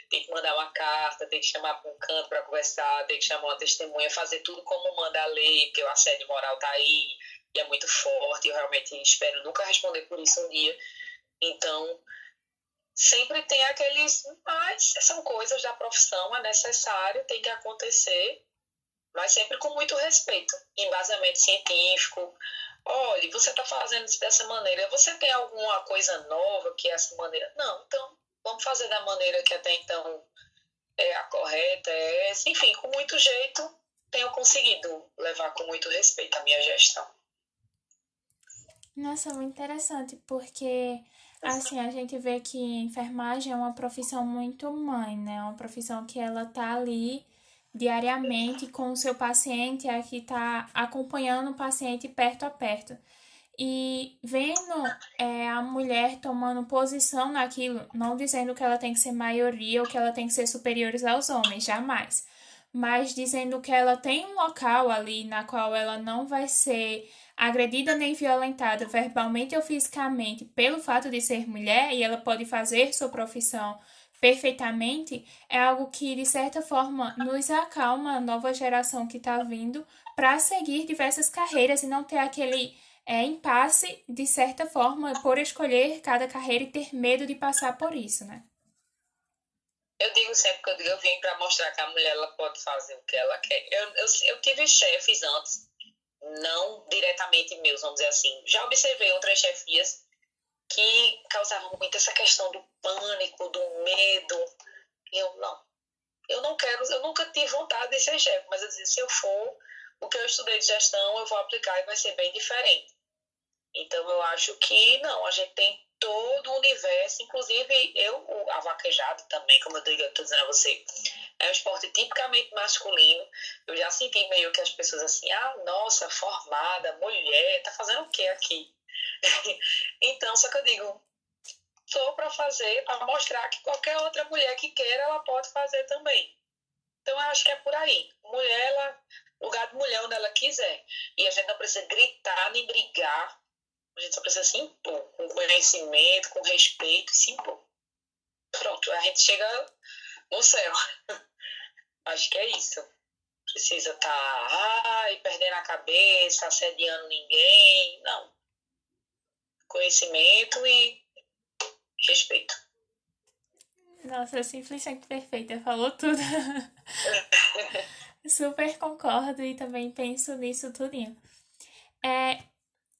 tem que mandar uma carta, tem que chamar para um canto para conversar, tem que chamar uma testemunha, fazer tudo como manda a lei, porque o assédio moral tá aí e é muito forte. Eu realmente espero nunca responder por isso um dia. Então, sempre tem aqueles, mas são coisas da profissão, é necessário, tem que acontecer, mas sempre com muito respeito, embasamento científico. Olha, você está fazendo isso dessa maneira, você tem alguma coisa nova que é essa maneira? Não, então vamos fazer da maneira que até então é a correta, é essa. Enfim, com muito jeito, tenho conseguido levar com muito respeito a minha gestão. Nossa, muito interessante, porque assim, a gente vê que enfermagem é uma profissão muito mãe, né? Uma profissão que ela tá ali diariamente com o seu paciente, é que tá acompanhando o paciente perto a perto. E vendo é, a mulher tomando posição naquilo, não dizendo que ela tem que ser maioria ou que ela tem que ser superior aos homens, jamais. Mas dizendo que ela tem um local ali na qual ela não vai ser agredida nem violentada verbalmente ou fisicamente pelo fato de ser mulher e ela pode fazer sua profissão perfeitamente, é algo que de certa forma nos acalma a nova geração que está vindo para seguir diversas carreiras e não ter aquele é, impasse de certa forma por escolher cada carreira e ter medo de passar por isso, né? Eu digo sempre que eu, digo, eu vim para mostrar que a mulher ela pode fazer o que ela quer. Eu, eu, eu tive chefes antes não diretamente meus, vamos dizer assim. Já observei outras chefias que causavam muito essa questão do pânico, do medo. E eu não. Eu não quero, eu nunca tive vontade de ser chefe, mas eu se eu for, o que eu estudei de gestão, eu vou aplicar e vai ser bem diferente. Então eu acho que não, a gente tem todo o universo, inclusive eu, a vaquejado também, como eu estou dizendo a você, é um esporte tipicamente masculino. Eu já senti meio que as pessoas assim, ah, nossa, formada, mulher, tá fazendo o que aqui? (laughs) então, só que eu digo, sou para fazer, para mostrar que qualquer outra mulher que queira, ela pode fazer também. Então, eu acho que é por aí. Mulher, ela, lugar de mulher onde ela quiser. E a gente não precisa gritar nem brigar. A gente só precisa se impor, com conhecimento, com respeito, se impor. Pronto, a gente chega no céu. (laughs) Acho que é isso. Precisa estar tá, perdendo a cabeça, assediando ninguém. Não. Conhecimento e respeito. Nossa, simplesmente perfeita, falou tudo. (laughs) Super concordo e também penso nisso tudinho. É,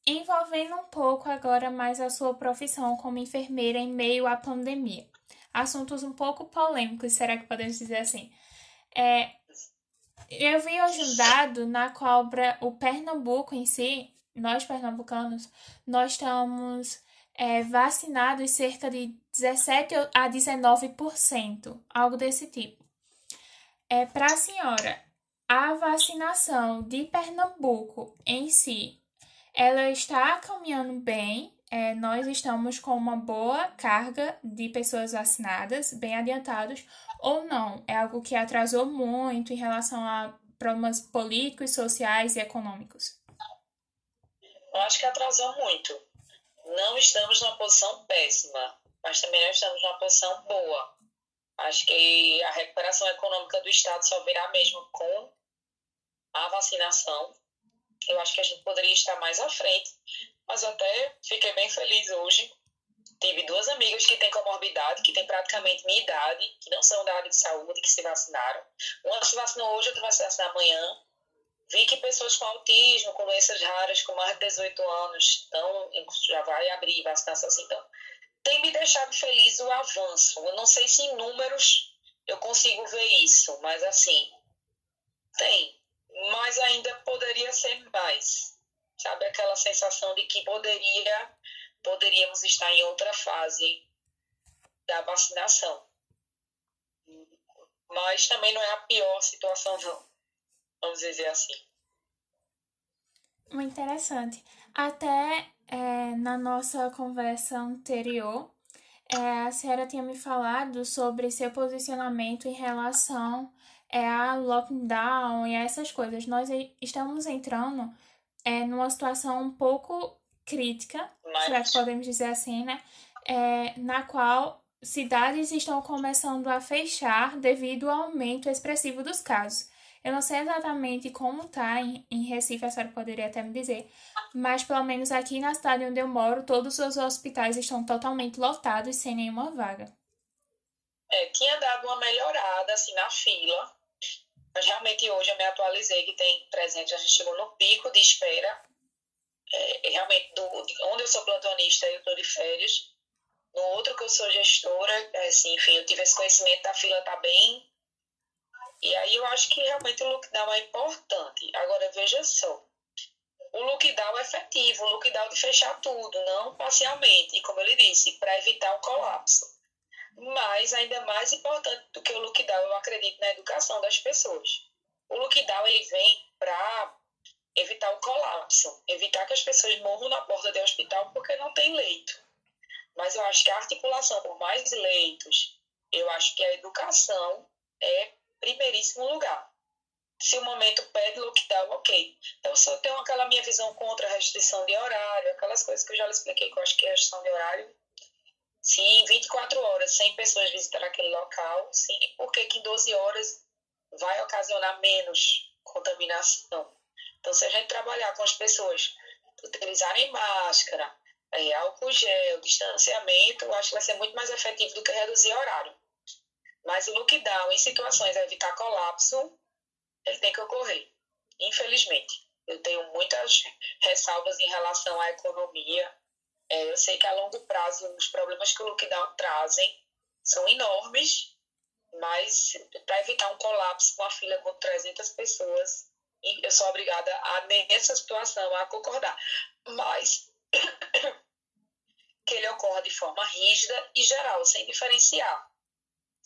envolvendo um pouco agora mais a sua profissão como enfermeira em meio à pandemia assuntos um pouco polêmicos, será que podemos dizer assim? É, eu vi hoje um dado na qual o Pernambuco em si, nós pernambucanos, nós estamos é, vacinados cerca de 17 a 19%, algo desse tipo. É, Para a senhora, a vacinação de Pernambuco em si, ela está caminhando bem é, nós estamos com uma boa carga de pessoas vacinadas, bem adiantados, ou não. É algo que atrasou muito em relação a problemas políticos, sociais e econômicos. Eu acho que atrasou muito. Não estamos numa posição péssima, mas também não estamos numa posição boa. Acho que a recuperação econômica do Estado só virá mesmo com a vacinação. Eu acho que a gente poderia estar mais à frente, mas até fiquei bem feliz hoje. Tive duas amigas que têm comorbidade, que têm praticamente minha idade, que não são da área de saúde, que se vacinaram. Uma se vacinou hoje, outra vai se vacinar amanhã. Vi que pessoas com autismo, com doenças raras, com mais de 18 anos, estão, já vai abrir vacinação assim. Então, tem me deixado feliz o avanço. Eu não sei se em números eu consigo ver isso, mas assim, tem. Mas ainda poderia ser mais sabe aquela sensação de que poderia poderíamos estar em outra fase da vacinação. Mas também não é a pior situação, não. Vamos dizer assim. Muito interessante. Até é, na nossa conversa anterior, é, a senhora tinha me falado sobre seu posicionamento em relação é, a lockdown e a essas coisas. Nós estamos entrando é, numa situação um pouco crítica, Mas... será que podemos dizer assim, né? É, na qual cidades estão começando a fechar devido ao aumento expressivo dos casos. Eu não sei exatamente como tá em, em Recife, a senhora poderia até me dizer, mas pelo menos aqui na cidade onde eu moro, todos os hospitais estão totalmente lotados sem nenhuma vaga. É, tinha dado uma melhorada assim na fila, mas realmente hoje eu me atualizei que tem 300, a gente chegou no pico de espera. É, realmente, do, onde eu sou plantonista, eu estou de férias. No outro que eu sou gestora, é, assim, enfim, eu tive esse conhecimento da fila tá bem. E aí eu acho que realmente o lockdown é importante. Agora, veja só. O lockdown é efetivo, o lockdown de fechar tudo, não parcialmente. Como ele disse, para evitar o colapso. Mas ainda mais importante do que o lockdown, eu acredito na educação das pessoas. O lockdown ele vem para evitar o colapso, evitar que as pessoas morram na porta do hospital porque não tem leito. Mas eu acho que a articulação por mais leitos, eu acho que a educação é primeiríssimo lugar. Se o momento pede lockdown, ok. Então, se eu tenho aquela minha visão contra a restrição de horário, aquelas coisas que eu já lhe expliquei, que eu acho que é restrição de horário, se em 24 horas 100 pessoas visitarem aquele local, sim, por que em 12 horas vai ocasionar menos contaminação? Então, se a gente trabalhar com as pessoas utilizarem máscara, é, álcool gel, distanciamento, eu acho que vai ser muito mais efetivo do que reduzir horário. Mas o lockdown, em situações de evitar colapso, ele tem que ocorrer, infelizmente. Eu tenho muitas ressalvas em relação à economia. É, eu sei que a longo prazo os problemas que o lockdown trazem são enormes, mas para evitar um colapso com a fila com 300 pessoas, eu sou obrigada a, nessa situação, a concordar. Mas (coughs) que ele ocorra de forma rígida e geral, sem diferenciar.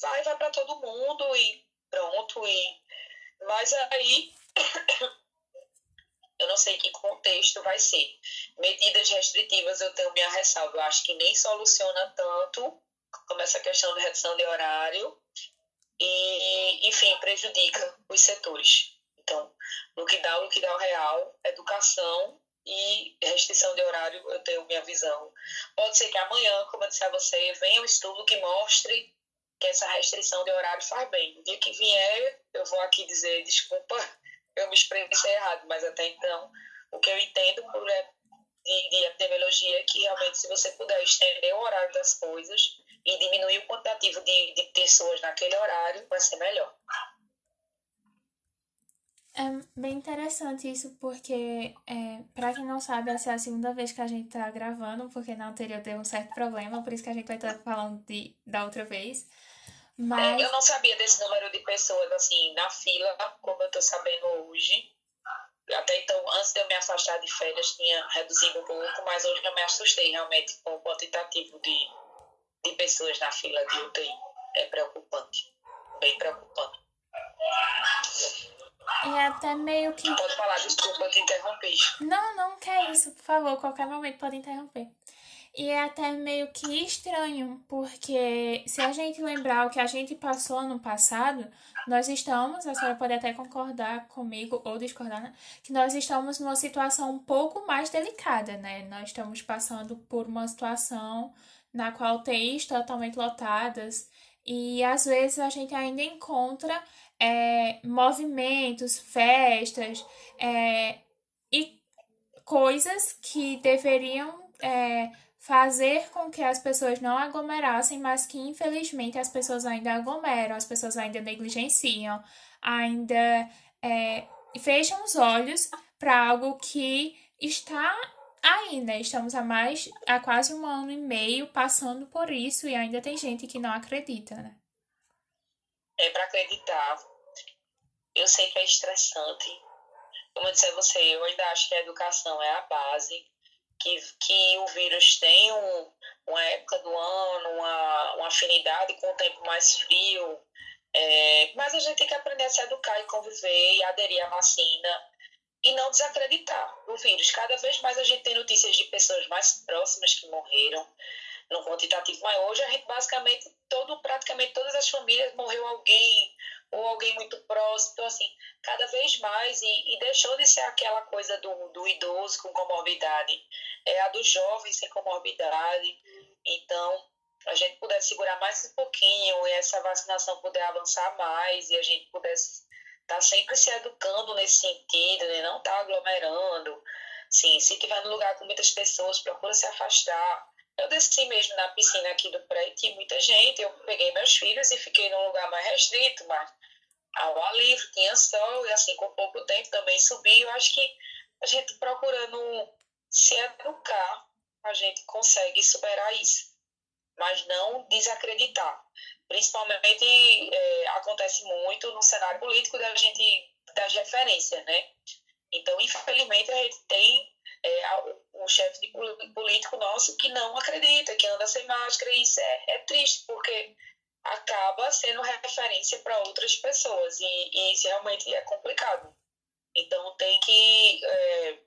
Vai, vai para todo mundo e pronto. E... Mas aí (coughs) eu não sei que contexto vai ser. Medidas restritivas eu tenho minha ressalva. Eu acho que nem soluciona tanto como essa questão de redução de horário e, enfim, prejudica os setores. Então, no que dá, no que dá o real, educação e restrição de horário, eu tenho minha visão. Pode ser que amanhã, como eu disse a você, venha um estudo que mostre que essa restrição de horário faz bem. No dia que vier, eu vou aqui dizer, desculpa, eu me expressei errado, mas até então, o que eu entendo por, é, de, de epidemiologia é que realmente, se você puder estender o horário das coisas e diminuir o quantitativo de, de pessoas naquele horário, vai ser melhor. É bem interessante isso, porque, é, para quem não sabe, essa é a segunda vez que a gente tá gravando, porque na anterior teve um certo problema, por isso que a gente vai estar falando de, da outra vez. Mas... É, eu não sabia desse número de pessoas, assim, na fila, como eu tô sabendo hoje. Até então, antes de eu me afastar de férias, tinha reduzido um pouco, mas hoje eu me assustei realmente com o quantitativo de, de pessoas na fila de UTI. É preocupante, bem preocupante. É até meio que. Pode falar, desculpa te interromper. Não, não quer isso, por favor, qualquer momento pode interromper. E é até meio que estranho, porque se a gente lembrar o que a gente passou no passado, nós estamos, a senhora pode até concordar comigo ou discordar, né? que nós estamos numa situação um pouco mais delicada, né? Nós estamos passando por uma situação na qual UTIs totalmente lotadas e às vezes a gente ainda encontra é, movimentos, festas é, e coisas que deveriam é, fazer com que as pessoas não aglomerassem, mas que infelizmente as pessoas ainda aglomeram, as pessoas ainda negligenciam, ainda é, fecham os olhos para algo que está ainda. Estamos há mais há quase um ano e meio passando por isso e ainda tem gente que não acredita, né? É para acreditar, eu sei que é estressante. Como eu disse a você, eu ainda acho que a educação é a base, que, que o vírus tem um, uma época do ano, uma, uma afinidade com o tempo mais frio. É, mas a gente tem que aprender a se educar e conviver e aderir à vacina e não desacreditar o vírus. Cada vez mais a gente tem notícias de pessoas mais próximas que morreram no quantitativo maior. Hoje a gente basicamente, todo, praticamente todas as famílias morreu alguém ou alguém muito próximo. Então, assim, cada vez mais, e, e deixou de ser aquela coisa do, do idoso com comorbidade, é a do jovem sem comorbidade. Então, a gente pudesse segurar mais um pouquinho e essa vacinação puder avançar mais e a gente pudesse tá sempre se educando nesse sentido, né? Não tá aglomerando. Sim, se tiver num lugar com muitas pessoas, procura se afastar. Eu desci mesmo na piscina aqui do prédio, tinha muita gente. Eu peguei meus filhos e fiquei num lugar mais restrito, mas ao ar livre, tinha sol, e assim, com pouco tempo também subi. Eu acho que a gente procurando se educar, a gente consegue superar isso. Mas não desacreditar. Principalmente é, acontece muito no cenário político da gente das referências, né? Então, infelizmente, a gente tem é, um chefe de político nosso que não acredita, que anda sem máscara, e isso é, é triste, porque acaba sendo referência para outras pessoas, e, e, isso realmente é complicado. Então, tem que. É,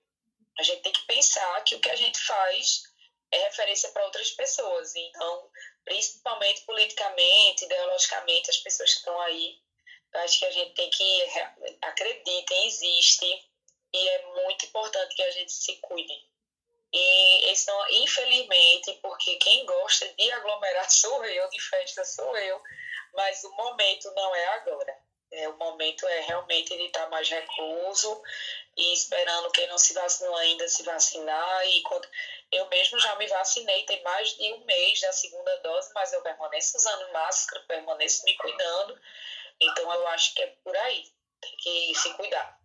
a gente tem que pensar que o que a gente faz é referência para outras pessoas. Então, principalmente politicamente, ideologicamente, as pessoas que estão aí, eu acho que a gente tem que acreditem, existe e é muito importante que a gente se cuide. E isso, infelizmente, porque quem gosta de aglomerar sou eu, de festa sou eu, mas o momento não é agora. É, o momento é realmente de estar mais recluso e esperando quem não se vacinou ainda se vacinar. E quando eu mesmo já me vacinei, tem mais de um mês da segunda dose, mas eu permaneço usando máscara, permaneço me cuidando. Então eu acho que é por aí. Tem que se cuidar.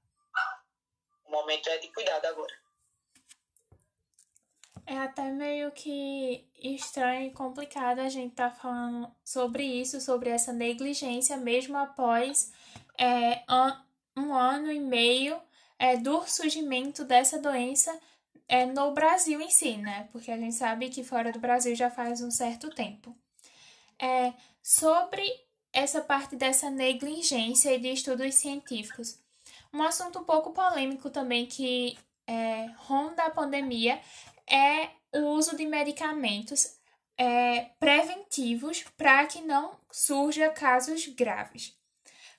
O momento é de cuidado agora. É até meio que estranho e complicado a gente estar tá falando sobre isso, sobre essa negligência, mesmo após é, um ano e meio é, do surgimento dessa doença é, no Brasil em si, né? Porque a gente sabe que fora do Brasil já faz um certo tempo. É, sobre essa parte dessa negligência e de estudos científicos. Um assunto um pouco polêmico também que é, ronda a pandemia é o uso de medicamentos é, preventivos para que não surja casos graves.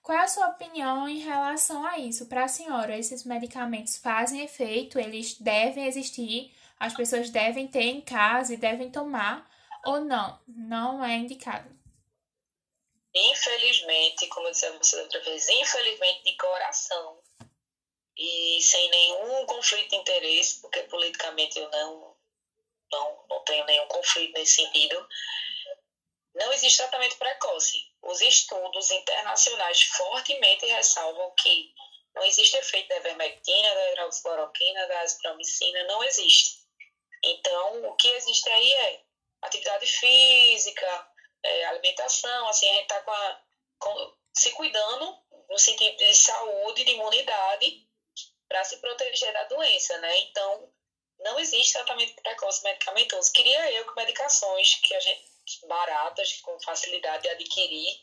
Qual é a sua opinião em relação a isso? Para a senhora, esses medicamentos fazem efeito, eles devem existir, as pessoas devem ter em casa e devem tomar, ou não? Não é indicado. Infelizmente, como eu disse a você outra vez, infelizmente de coração e sem nenhum conflito de interesse, porque politicamente eu não, não, não tenho nenhum conflito nesse sentido, não existe tratamento precoce. Os estudos internacionais fortemente ressalvam que não existe efeito da ivermectina, da hidroxicloroquina, da azitromicina, não existe. Então, o que existe aí é atividade física, é, alimentação, assim, a gente está se cuidando no sentido de saúde, de imunidade, para se proteger da doença, né? Então, não existe tratamento precoce medicamentoso. Queria eu que medicações que a gente baratas, com facilidade de adquirir,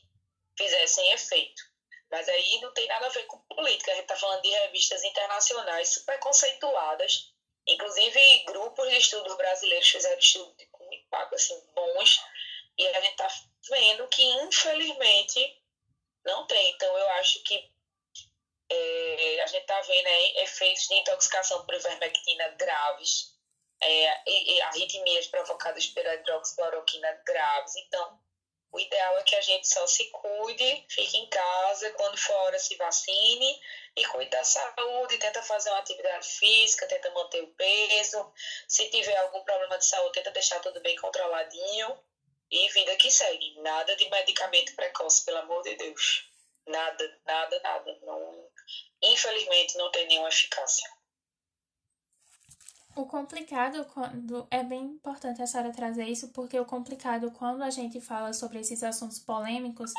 fizessem efeito. Mas aí não tem nada a ver com política. A gente está falando de revistas internacionais super conceituadas. Inclusive, grupos de estudos brasileiros fizeram estudos com impacto assim, bons. E a gente está vendo que, infelizmente, não tem. Então, eu acho que é, a gente está vendo aí efeitos de intoxicação por ivermectina graves, é, e, e arritmias provocadas pela hidroxicloroquina graves. Então, o ideal é que a gente só se cuide, fique em casa, quando for hora se vacine e cuide da saúde, tenta fazer uma atividade física, tenta manter o peso. Se tiver algum problema de saúde, tenta deixar tudo bem controladinho e vida que segue. Nada de medicamento precoce, pelo amor de Deus. Nada, nada, nada. Não, infelizmente não tem nenhuma eficácia. O complicado quando é bem importante a senhora trazer isso, porque o complicado quando a gente fala sobre esses assuntos polêmicos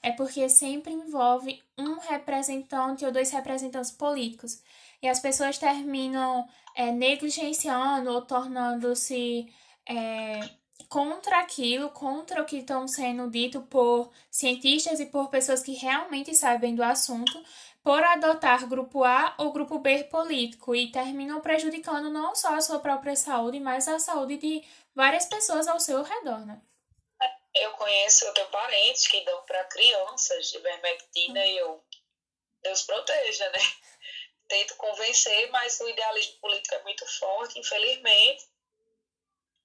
é porque sempre envolve um representante ou dois representantes políticos. E as pessoas terminam é, negligenciando ou tornando-se é, contra aquilo, contra o que estão sendo dito por cientistas e por pessoas que realmente sabem do assunto, por adotar grupo A ou grupo B político e terminam prejudicando não só a sua própria saúde, mas a saúde de várias pessoas ao seu redor, né? Eu conheço, eu tenho parentes que dão para crianças de vermectina hum. e eu, Deus proteja, né? (laughs) Tento convencer, mas o idealismo político é muito forte, infelizmente.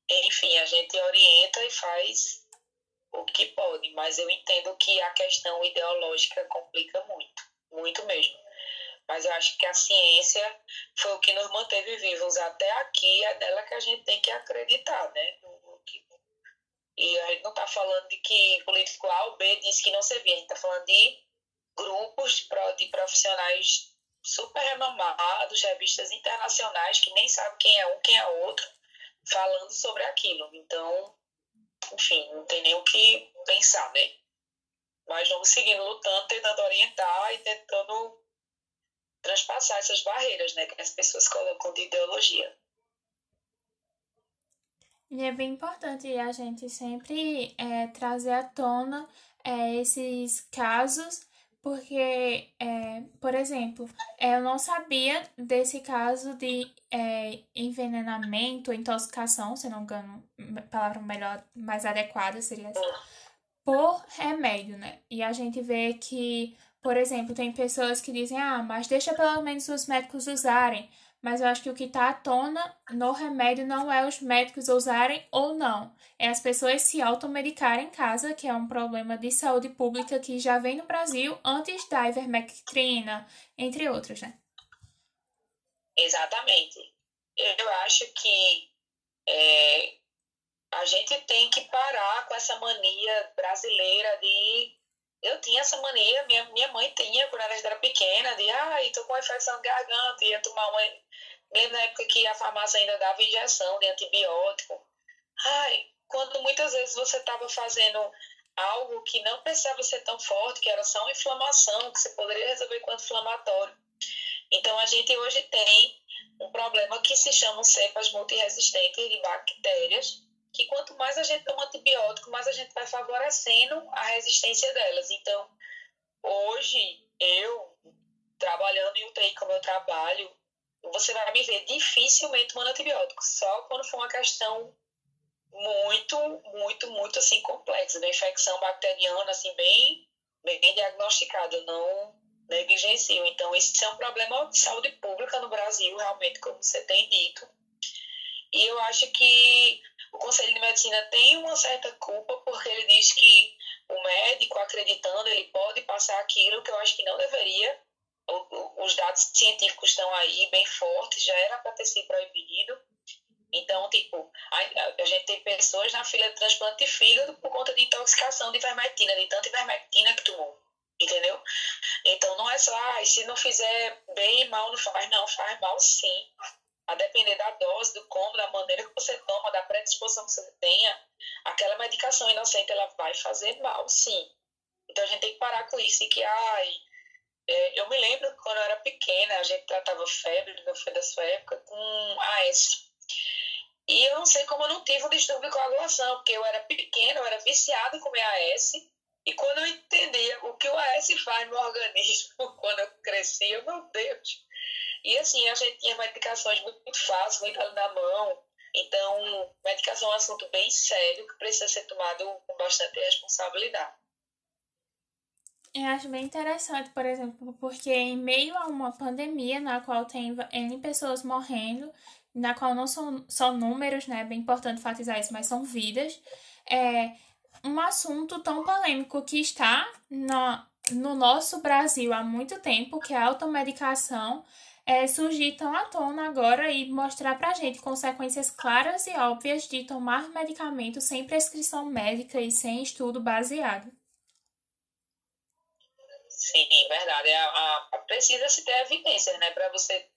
Enfim, a gente orienta e faz o que pode, mas eu entendo que a questão ideológica complica muito. Muito mesmo. Mas eu acho que a ciência foi o que nos manteve vivos até aqui, é dela que a gente tem que acreditar, né? E a gente não está falando de que político A ou B disse que não servia, a gente está falando de grupos de profissionais super renomados, revistas internacionais que nem sabem quem é um, quem é outro, falando sobre aquilo. Então, enfim, não tem nem o que pensar, né? Mas vamos seguindo lutando, tentando orientar e tentando transpassar essas barreiras, né, que as pessoas colocam de ideologia. E é bem importante a gente sempre é, trazer à tona é, esses casos porque, é, por exemplo, é, eu não sabia desse caso de é, envenenamento, intoxicação, se não me engano, palavra melhor, mais adequada seria essa, por remédio, né? E a gente vê que, por exemplo, tem pessoas que dizem, ah, mas deixa pelo menos os médicos usarem mas eu acho que o que está à tona no remédio não é os médicos usarem ou não, é as pessoas se automedicarem em casa, que é um problema de saúde pública que já vem no Brasil antes da ivermectrina, entre outros, né? Exatamente. Eu acho que é, a gente tem que parar com essa mania brasileira de eu tinha essa mania, minha, minha mãe tinha quando ela era pequena, de ai, tô com infecção de garganta, ia tomar uma. Lembro na época que a farmácia ainda dava injeção de antibiótico. Ai, quando muitas vezes você estava fazendo algo que não precisava ser tão forte, que era só uma inflamação, que você poderia resolver com anti-inflamatório. Então a gente hoje tem um problema que se chama cepas multiresistentes de bactérias, que quanto mais a gente toma antibiótico, mais a gente vai favorecendo a resistência delas. Então, hoje, eu, trabalhando em UTI como eu trabalho, você vai me ver dificilmente tomando antibiótico, só quando for uma questão muito, muito, muito assim complexa, da infecção bacteriana, assim, bem, bem diagnosticada, não negligencio. Então, esse é um problema de saúde pública no Brasil, realmente, como você tem dito. E eu acho que o Conselho de Medicina tem uma certa culpa porque ele diz que o médico, acreditando, ele pode passar aquilo que eu acho que não deveria. os dados científicos estão aí bem fortes, já era para ter sido proibido. Então, tipo, a, a, gente tem pessoas na fila de transplante de fígado por conta de intoxicação de ivermectina, de tanta ivermectina que tomou. Entendeu? Então, não é só, ah, se não fizer bem e mal, não faz. Não, faz mal sim a depender da dose, do como, da maneira que você toma, da predisposição que você tenha, aquela medicação inocente ela vai fazer mal, sim. Então a gente tem que parar com isso e que, ai, é, eu me lembro quando eu era pequena, a gente tratava febre, não foi da sua época, com AS. E eu não sei como eu não tive um distúrbio de coagulação, porque eu era pequena, eu era viciada comer AS, e quando eu entendia o que o AS faz no organismo, (laughs) quando eu crescia, meu Deus, e assim, a gente tinha medicações muito, muito fáceis, muito na mão. Então, medicação é um assunto bem sério que precisa ser tomado com bastante responsabilidade. Eu acho bem interessante, por exemplo, porque em meio a uma pandemia na qual tem N pessoas morrendo, na qual não são só números, né? É bem importante enfatizar isso, mas são vidas. É um assunto tão polêmico que está no, no nosso Brasil há muito tempo, que é a automedicação, é, surgir tão à tona agora e mostrar pra gente consequências claras e óbvias de tomar medicamento sem prescrição médica e sem estudo baseado. Sim, verdade. A, a, a precisa se ter evidência, né, para você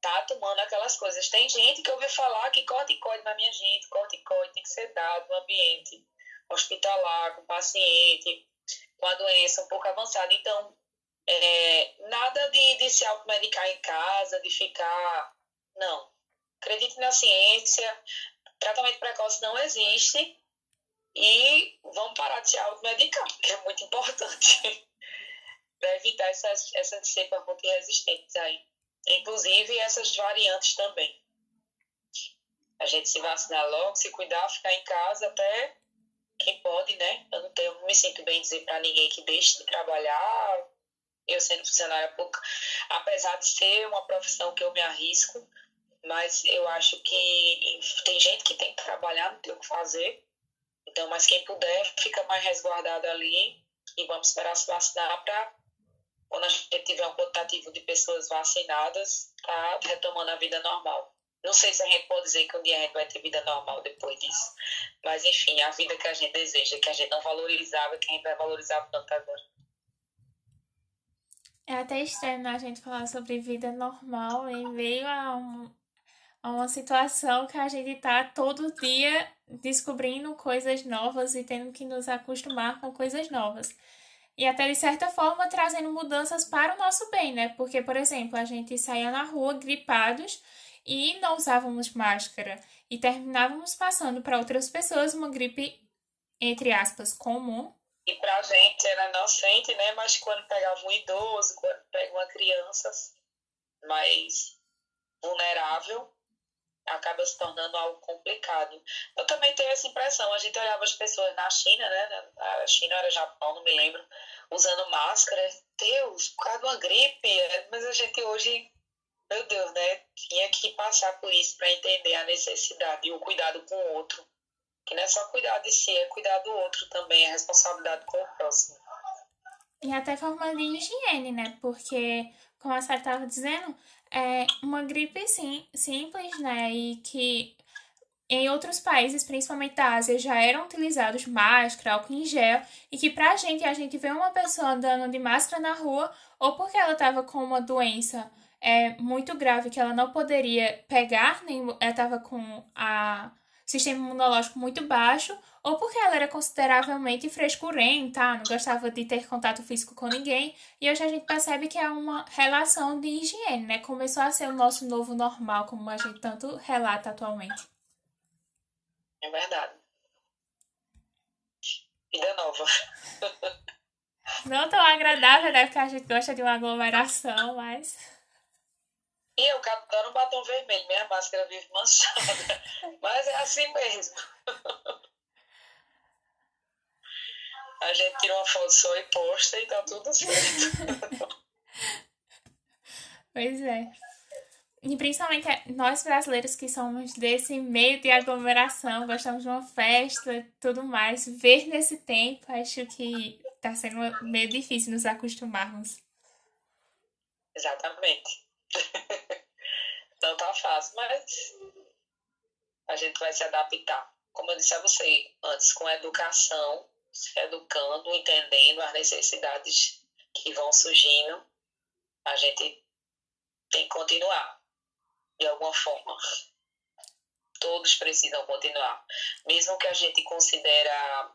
tá tomando aquelas coisas. Tem gente que ouviu falar que corticoide na minha gente, corticoide tem que ser dado no ambiente hospitalar, com paciente, com a doença um pouco avançada. Então, é, nada de, de se automedicar em casa, de ficar. Não. Acredite na ciência. Tratamento precoce não existe. E vamos parar de se automedicar, que é muito importante. (laughs) para evitar essas, essas cepas multiresistentes aí. Inclusive essas variantes também. A gente se vacinar logo, se cuidar, ficar em casa até quem pode, né? Eu não, tenho, não me sinto bem dizer para ninguém que deixe de trabalhar, eu sendo funcionária pública, apesar de ser uma profissão que eu me arrisco, mas eu acho que tem gente que tem que trabalhar, não tem o que fazer. Então, mas quem puder, fica mais resguardado ali e vamos esperar se vacinar para quando a gente tiver um quantitativo de pessoas vacinadas, tá retomando a vida normal. Não sei se a gente pode dizer que um dia a gente vai ter vida normal depois disso. Mas, enfim, a vida que a gente deseja, que a gente não valorizava, que a gente vai valorizar tanto agora. É até estranho né, a gente falar sobre vida normal em meio a, um, a uma situação que a gente tá todo dia descobrindo coisas novas e tendo que nos acostumar com coisas novas. E até de certa forma trazendo mudanças para o nosso bem, né? Porque, por exemplo, a gente saía na rua gripados e não usávamos máscara e terminávamos passando para outras pessoas uma gripe, entre aspas, comum. E para a gente era inocente, né? Mas quando pegava um idoso, quando pega uma criança mais vulnerável, acaba se tornando algo complicado. Eu também tenho essa impressão. A gente olhava as pessoas na China, né? A China era Japão, não me lembro, usando máscara. Deus, por causa de uma gripe. Mas a gente hoje meu Deus, né? Tinha que passar por isso para entender a necessidade e o cuidado com o outro. Que não é só cuidar de si, é cuidar do outro também, a responsabilidade com o próximo. E até forma de higiene, né? Porque, como a Sara estava dizendo, é uma gripe sim, simples, né? E que em outros países, principalmente da Ásia, já eram utilizados máscara, álcool em gel, e que pra gente, a gente vê uma pessoa andando de máscara na rua, ou porque ela estava com uma doença é muito grave que ela não poderia pegar, nem estava com a sistema imunológico muito baixo, ou porque ela era consideravelmente frescurenta, não gostava de ter contato físico com ninguém, e hoje a gente percebe que é uma relação de higiene, né? Começou a ser o nosso novo normal, como a gente tanto relata atualmente. É verdade. Vida nova. não tão agradável, né? Porque a gente gosta de uma aglomeração, mas. E eu adoro um batom vermelho, minha máscara vive manchada. (laughs) Mas é assim mesmo. A gente tira uma foto só e posta e tá tudo certo. (laughs) Pois é. E principalmente nós brasileiros que somos desse meio de aglomeração, gostamos de uma festa e tudo mais, ver nesse tempo, acho que tá sendo meio difícil nos acostumarmos. Exatamente. (laughs) Não tá fácil, mas a gente vai se adaptar. Como eu disse a você antes, com educação, se educando, entendendo as necessidades que vão surgindo, a gente tem que continuar de alguma forma. Todos precisam continuar. Mesmo que a gente considera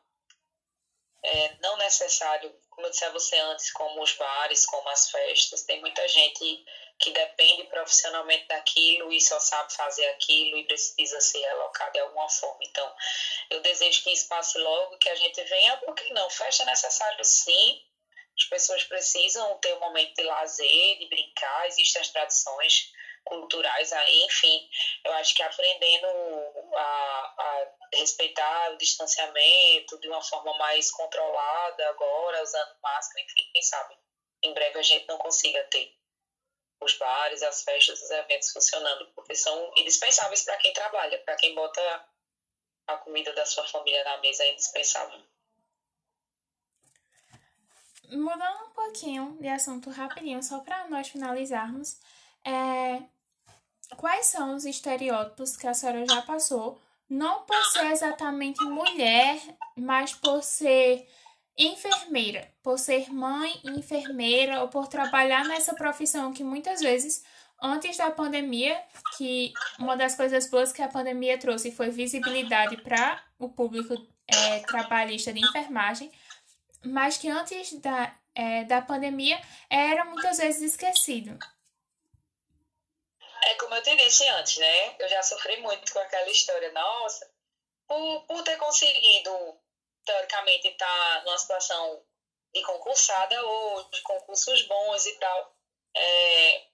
é, não necessário, como eu disse a você antes, como os bares, como as festas, tem muita gente que depende profissionalmente daquilo e só sabe fazer aquilo e precisa ser relocado de alguma forma. Então, eu desejo que isso passe logo, que a gente venha, porque não? Festa é necessário sim, as pessoas precisam ter um momento de lazer, de brincar, existem as tradições culturais aí, enfim, eu acho que aprendendo a, a respeitar o distanciamento de uma forma mais controlada agora, usando máscara, enfim, quem sabe em breve a gente não consiga ter os bares, as festas, os eventos funcionando, porque são indispensáveis para quem trabalha, para quem bota a comida da sua família na mesa é indispensável. Mudando um pouquinho de assunto rapidinho, só para nós finalizarmos, é... quais são os estereótipos que a senhora já passou, não por ser exatamente mulher, mas por ser enfermeira, por ser mãe, enfermeira ou por trabalhar nessa profissão que muitas vezes antes da pandemia, que uma das coisas boas que a pandemia trouxe foi visibilidade para o público é, trabalhista de enfermagem, mas que antes da, é, da pandemia era muitas vezes esquecido. É como eu te disse antes, né? Eu já sofri muito com aquela história. Nossa, por, por ter conseguido teoricamente está numa situação de concursada ou de concursos bons e tal. É,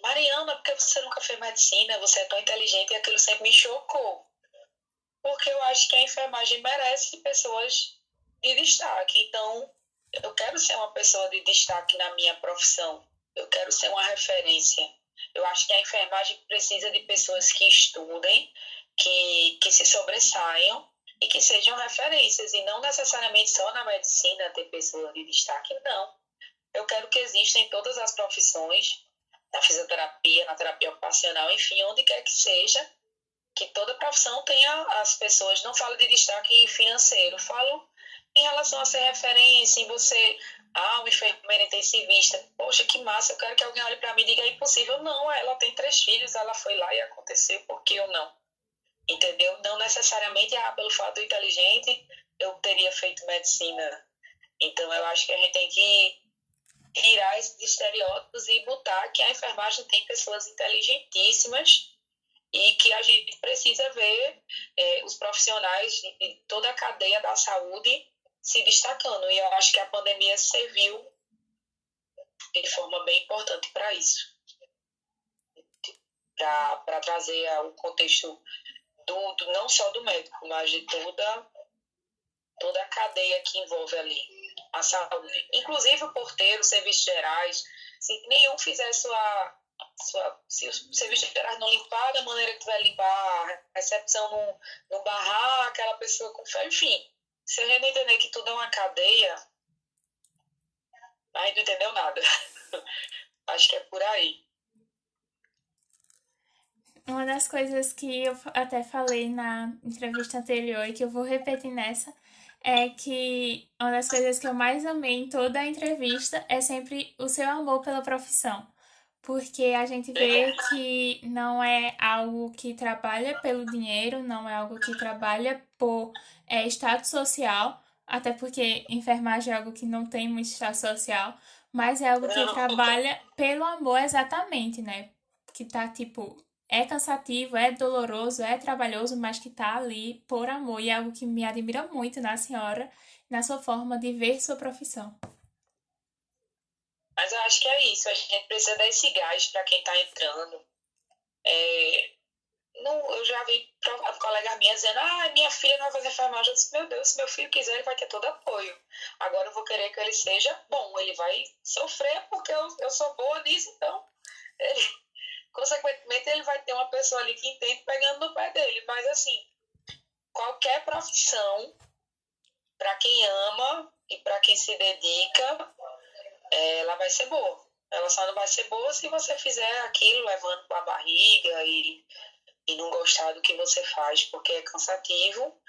Mariana, porque você nunca fez medicina, você é tão inteligente e aquilo sempre me chocou. Porque eu acho que a enfermagem merece pessoas de destaque. Então, eu quero ser uma pessoa de destaque na minha profissão. Eu quero ser uma referência. Eu acho que a enfermagem precisa de pessoas que estudem, que, que se sobressaiam e que sejam referências, e não necessariamente só na medicina ter pessoas de destaque, não. Eu quero que exista em todas as profissões, na fisioterapia, na terapia ocupacional, enfim, onde quer que seja, que toda profissão tenha as pessoas, não falo de destaque financeiro, falo em relação a ser referência, em você, ah, uma enfermeira intensivista, poxa, que massa, eu quero que alguém olhe para mim e diga, é impossível. Não, ela tem três filhos, ela foi lá e aconteceu, por que eu não? Entendeu? Não necessariamente, ah, pelo fato inteligente, eu teria feito medicina. Então, eu acho que a gente tem que tirar esses estereótipos e botar que a enfermagem tem pessoas inteligentíssimas e que a gente precisa ver é, os profissionais de toda a cadeia da saúde se destacando. E eu acho que a pandemia serviu de forma bem importante para isso. Para trazer o contexto do, do, não só do médico, mas de toda, toda a cadeia que envolve ali a saúde. Inclusive o porteiro, serviços gerais, se nenhum fizer sua, sua se os serviços gerais não limpar da maneira que vai limpar, a recepção não barrar aquela pessoa com fé, enfim. Se a gente entender que tudo é uma cadeia, aí não entendeu nada. (laughs) Acho que é por aí. Uma das coisas que eu até falei na entrevista anterior e que eu vou repetir nessa é que uma das coisas que eu mais amei em toda a entrevista é sempre o seu amor pela profissão. Porque a gente vê que não é algo que trabalha pelo dinheiro, não é algo que trabalha por é, status social, até porque enfermagem é algo que não tem muito status social, mas é algo que trabalha pelo amor exatamente, né? Que tá tipo é cansativo, é doloroso, é trabalhoso, mas que está ali por amor. E é algo que me admira muito na senhora, na sua forma de ver sua profissão. Mas eu acho que é isso, a gente precisa dar esse gás para quem está entrando. É, não, eu já vi colega minha dizendo, ah, minha filha não vai fazer enfermagem. Eu disse, meu Deus, se meu filho quiser, ele vai ter todo apoio. Agora eu vou querer que ele seja bom, ele vai sofrer porque eu, eu sou boa nisso, então (laughs) ele, consequentemente ele vai ter uma pessoa ali que entende pegando no pé dele. Mas assim, qualquer profissão, para quem ama e para quem se dedica, ela vai ser boa. Ela só não vai ser boa se você fizer aquilo levando com a barriga e, e não gostar do que você faz, porque é cansativo.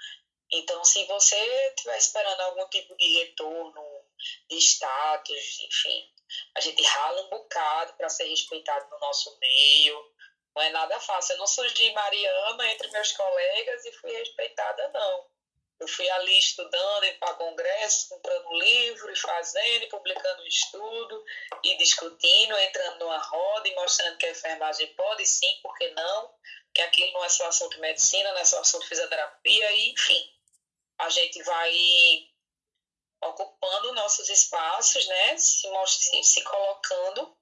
Então, se você estiver esperando algum tipo de retorno, de status, enfim, a gente rala um bocado para ser respeitado no nosso meio. Não é nada fácil. Eu não surgi Mariana entre meus colegas e fui respeitada, não. Eu fui ali estudando, indo para congresso, comprando livro e fazendo, e publicando um estudo, e discutindo, entrando numa roda e mostrando que a enfermagem pode sim, por que não? Que aquilo não é só assunto de medicina, não é só assunto de fisioterapia, e enfim. A gente vai ocupando nossos espaços, né? Se, se, se colocando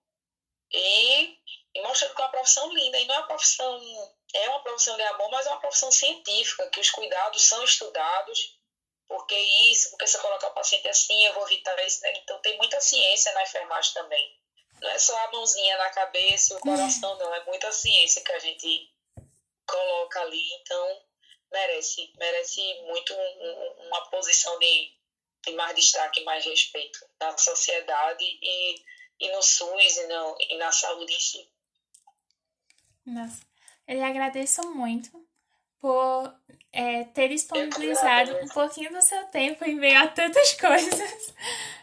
e, e, mostrando que é uma profissão linda. E não é uma profissão, é uma profissão de amor, mas é uma profissão científica, que os cuidados são estudados. Porque isso, porque se eu colocar o paciente assim, eu vou evitar isso. Né? Então tem muita ciência na enfermagem também. Não é só a mãozinha na cabeça o coração, não. É muita ciência que a gente coloca ali. Então merece, merece muito um, uma posição de tem mais destaque, mais respeito na sociedade e, e no SUS e, no, e na saúde em si. Nossa, eu lhe agradeço muito por é, ter disponibilizado um pouquinho do seu tempo em meio a tantas (laughs) coisas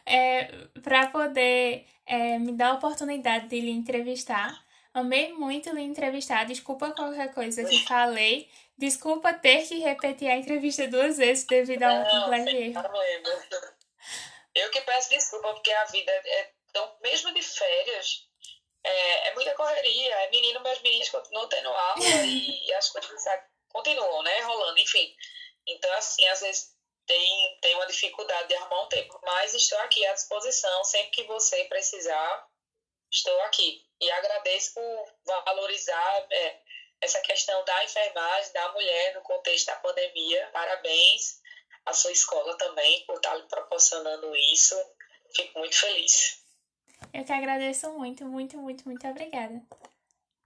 é, para poder é, me dar a oportunidade de lhe entrevistar. Amei muito lhe entrevistar. Desculpa qualquer coisa que falei. Desculpa ter que repetir a entrevista duas vezes devido a um completo erro. Eu que peço desculpa, porque a vida é tão. Mesmo de férias, é, é muita correria. É menino, meus meninos continuam tendo aula (laughs) e as coisas continuam, né? Rolando, enfim. Então, assim, às vezes tem, tem uma dificuldade de arrumar um tempo, mas estou aqui à disposição. Sempre que você precisar, estou aqui. E agradeço por valorizar. É, essa questão da enfermagem, da mulher no contexto da pandemia. Parabéns à sua escola também por estar lhe proporcionando isso. Fico muito feliz. Eu que agradeço muito, muito, muito, muito obrigada.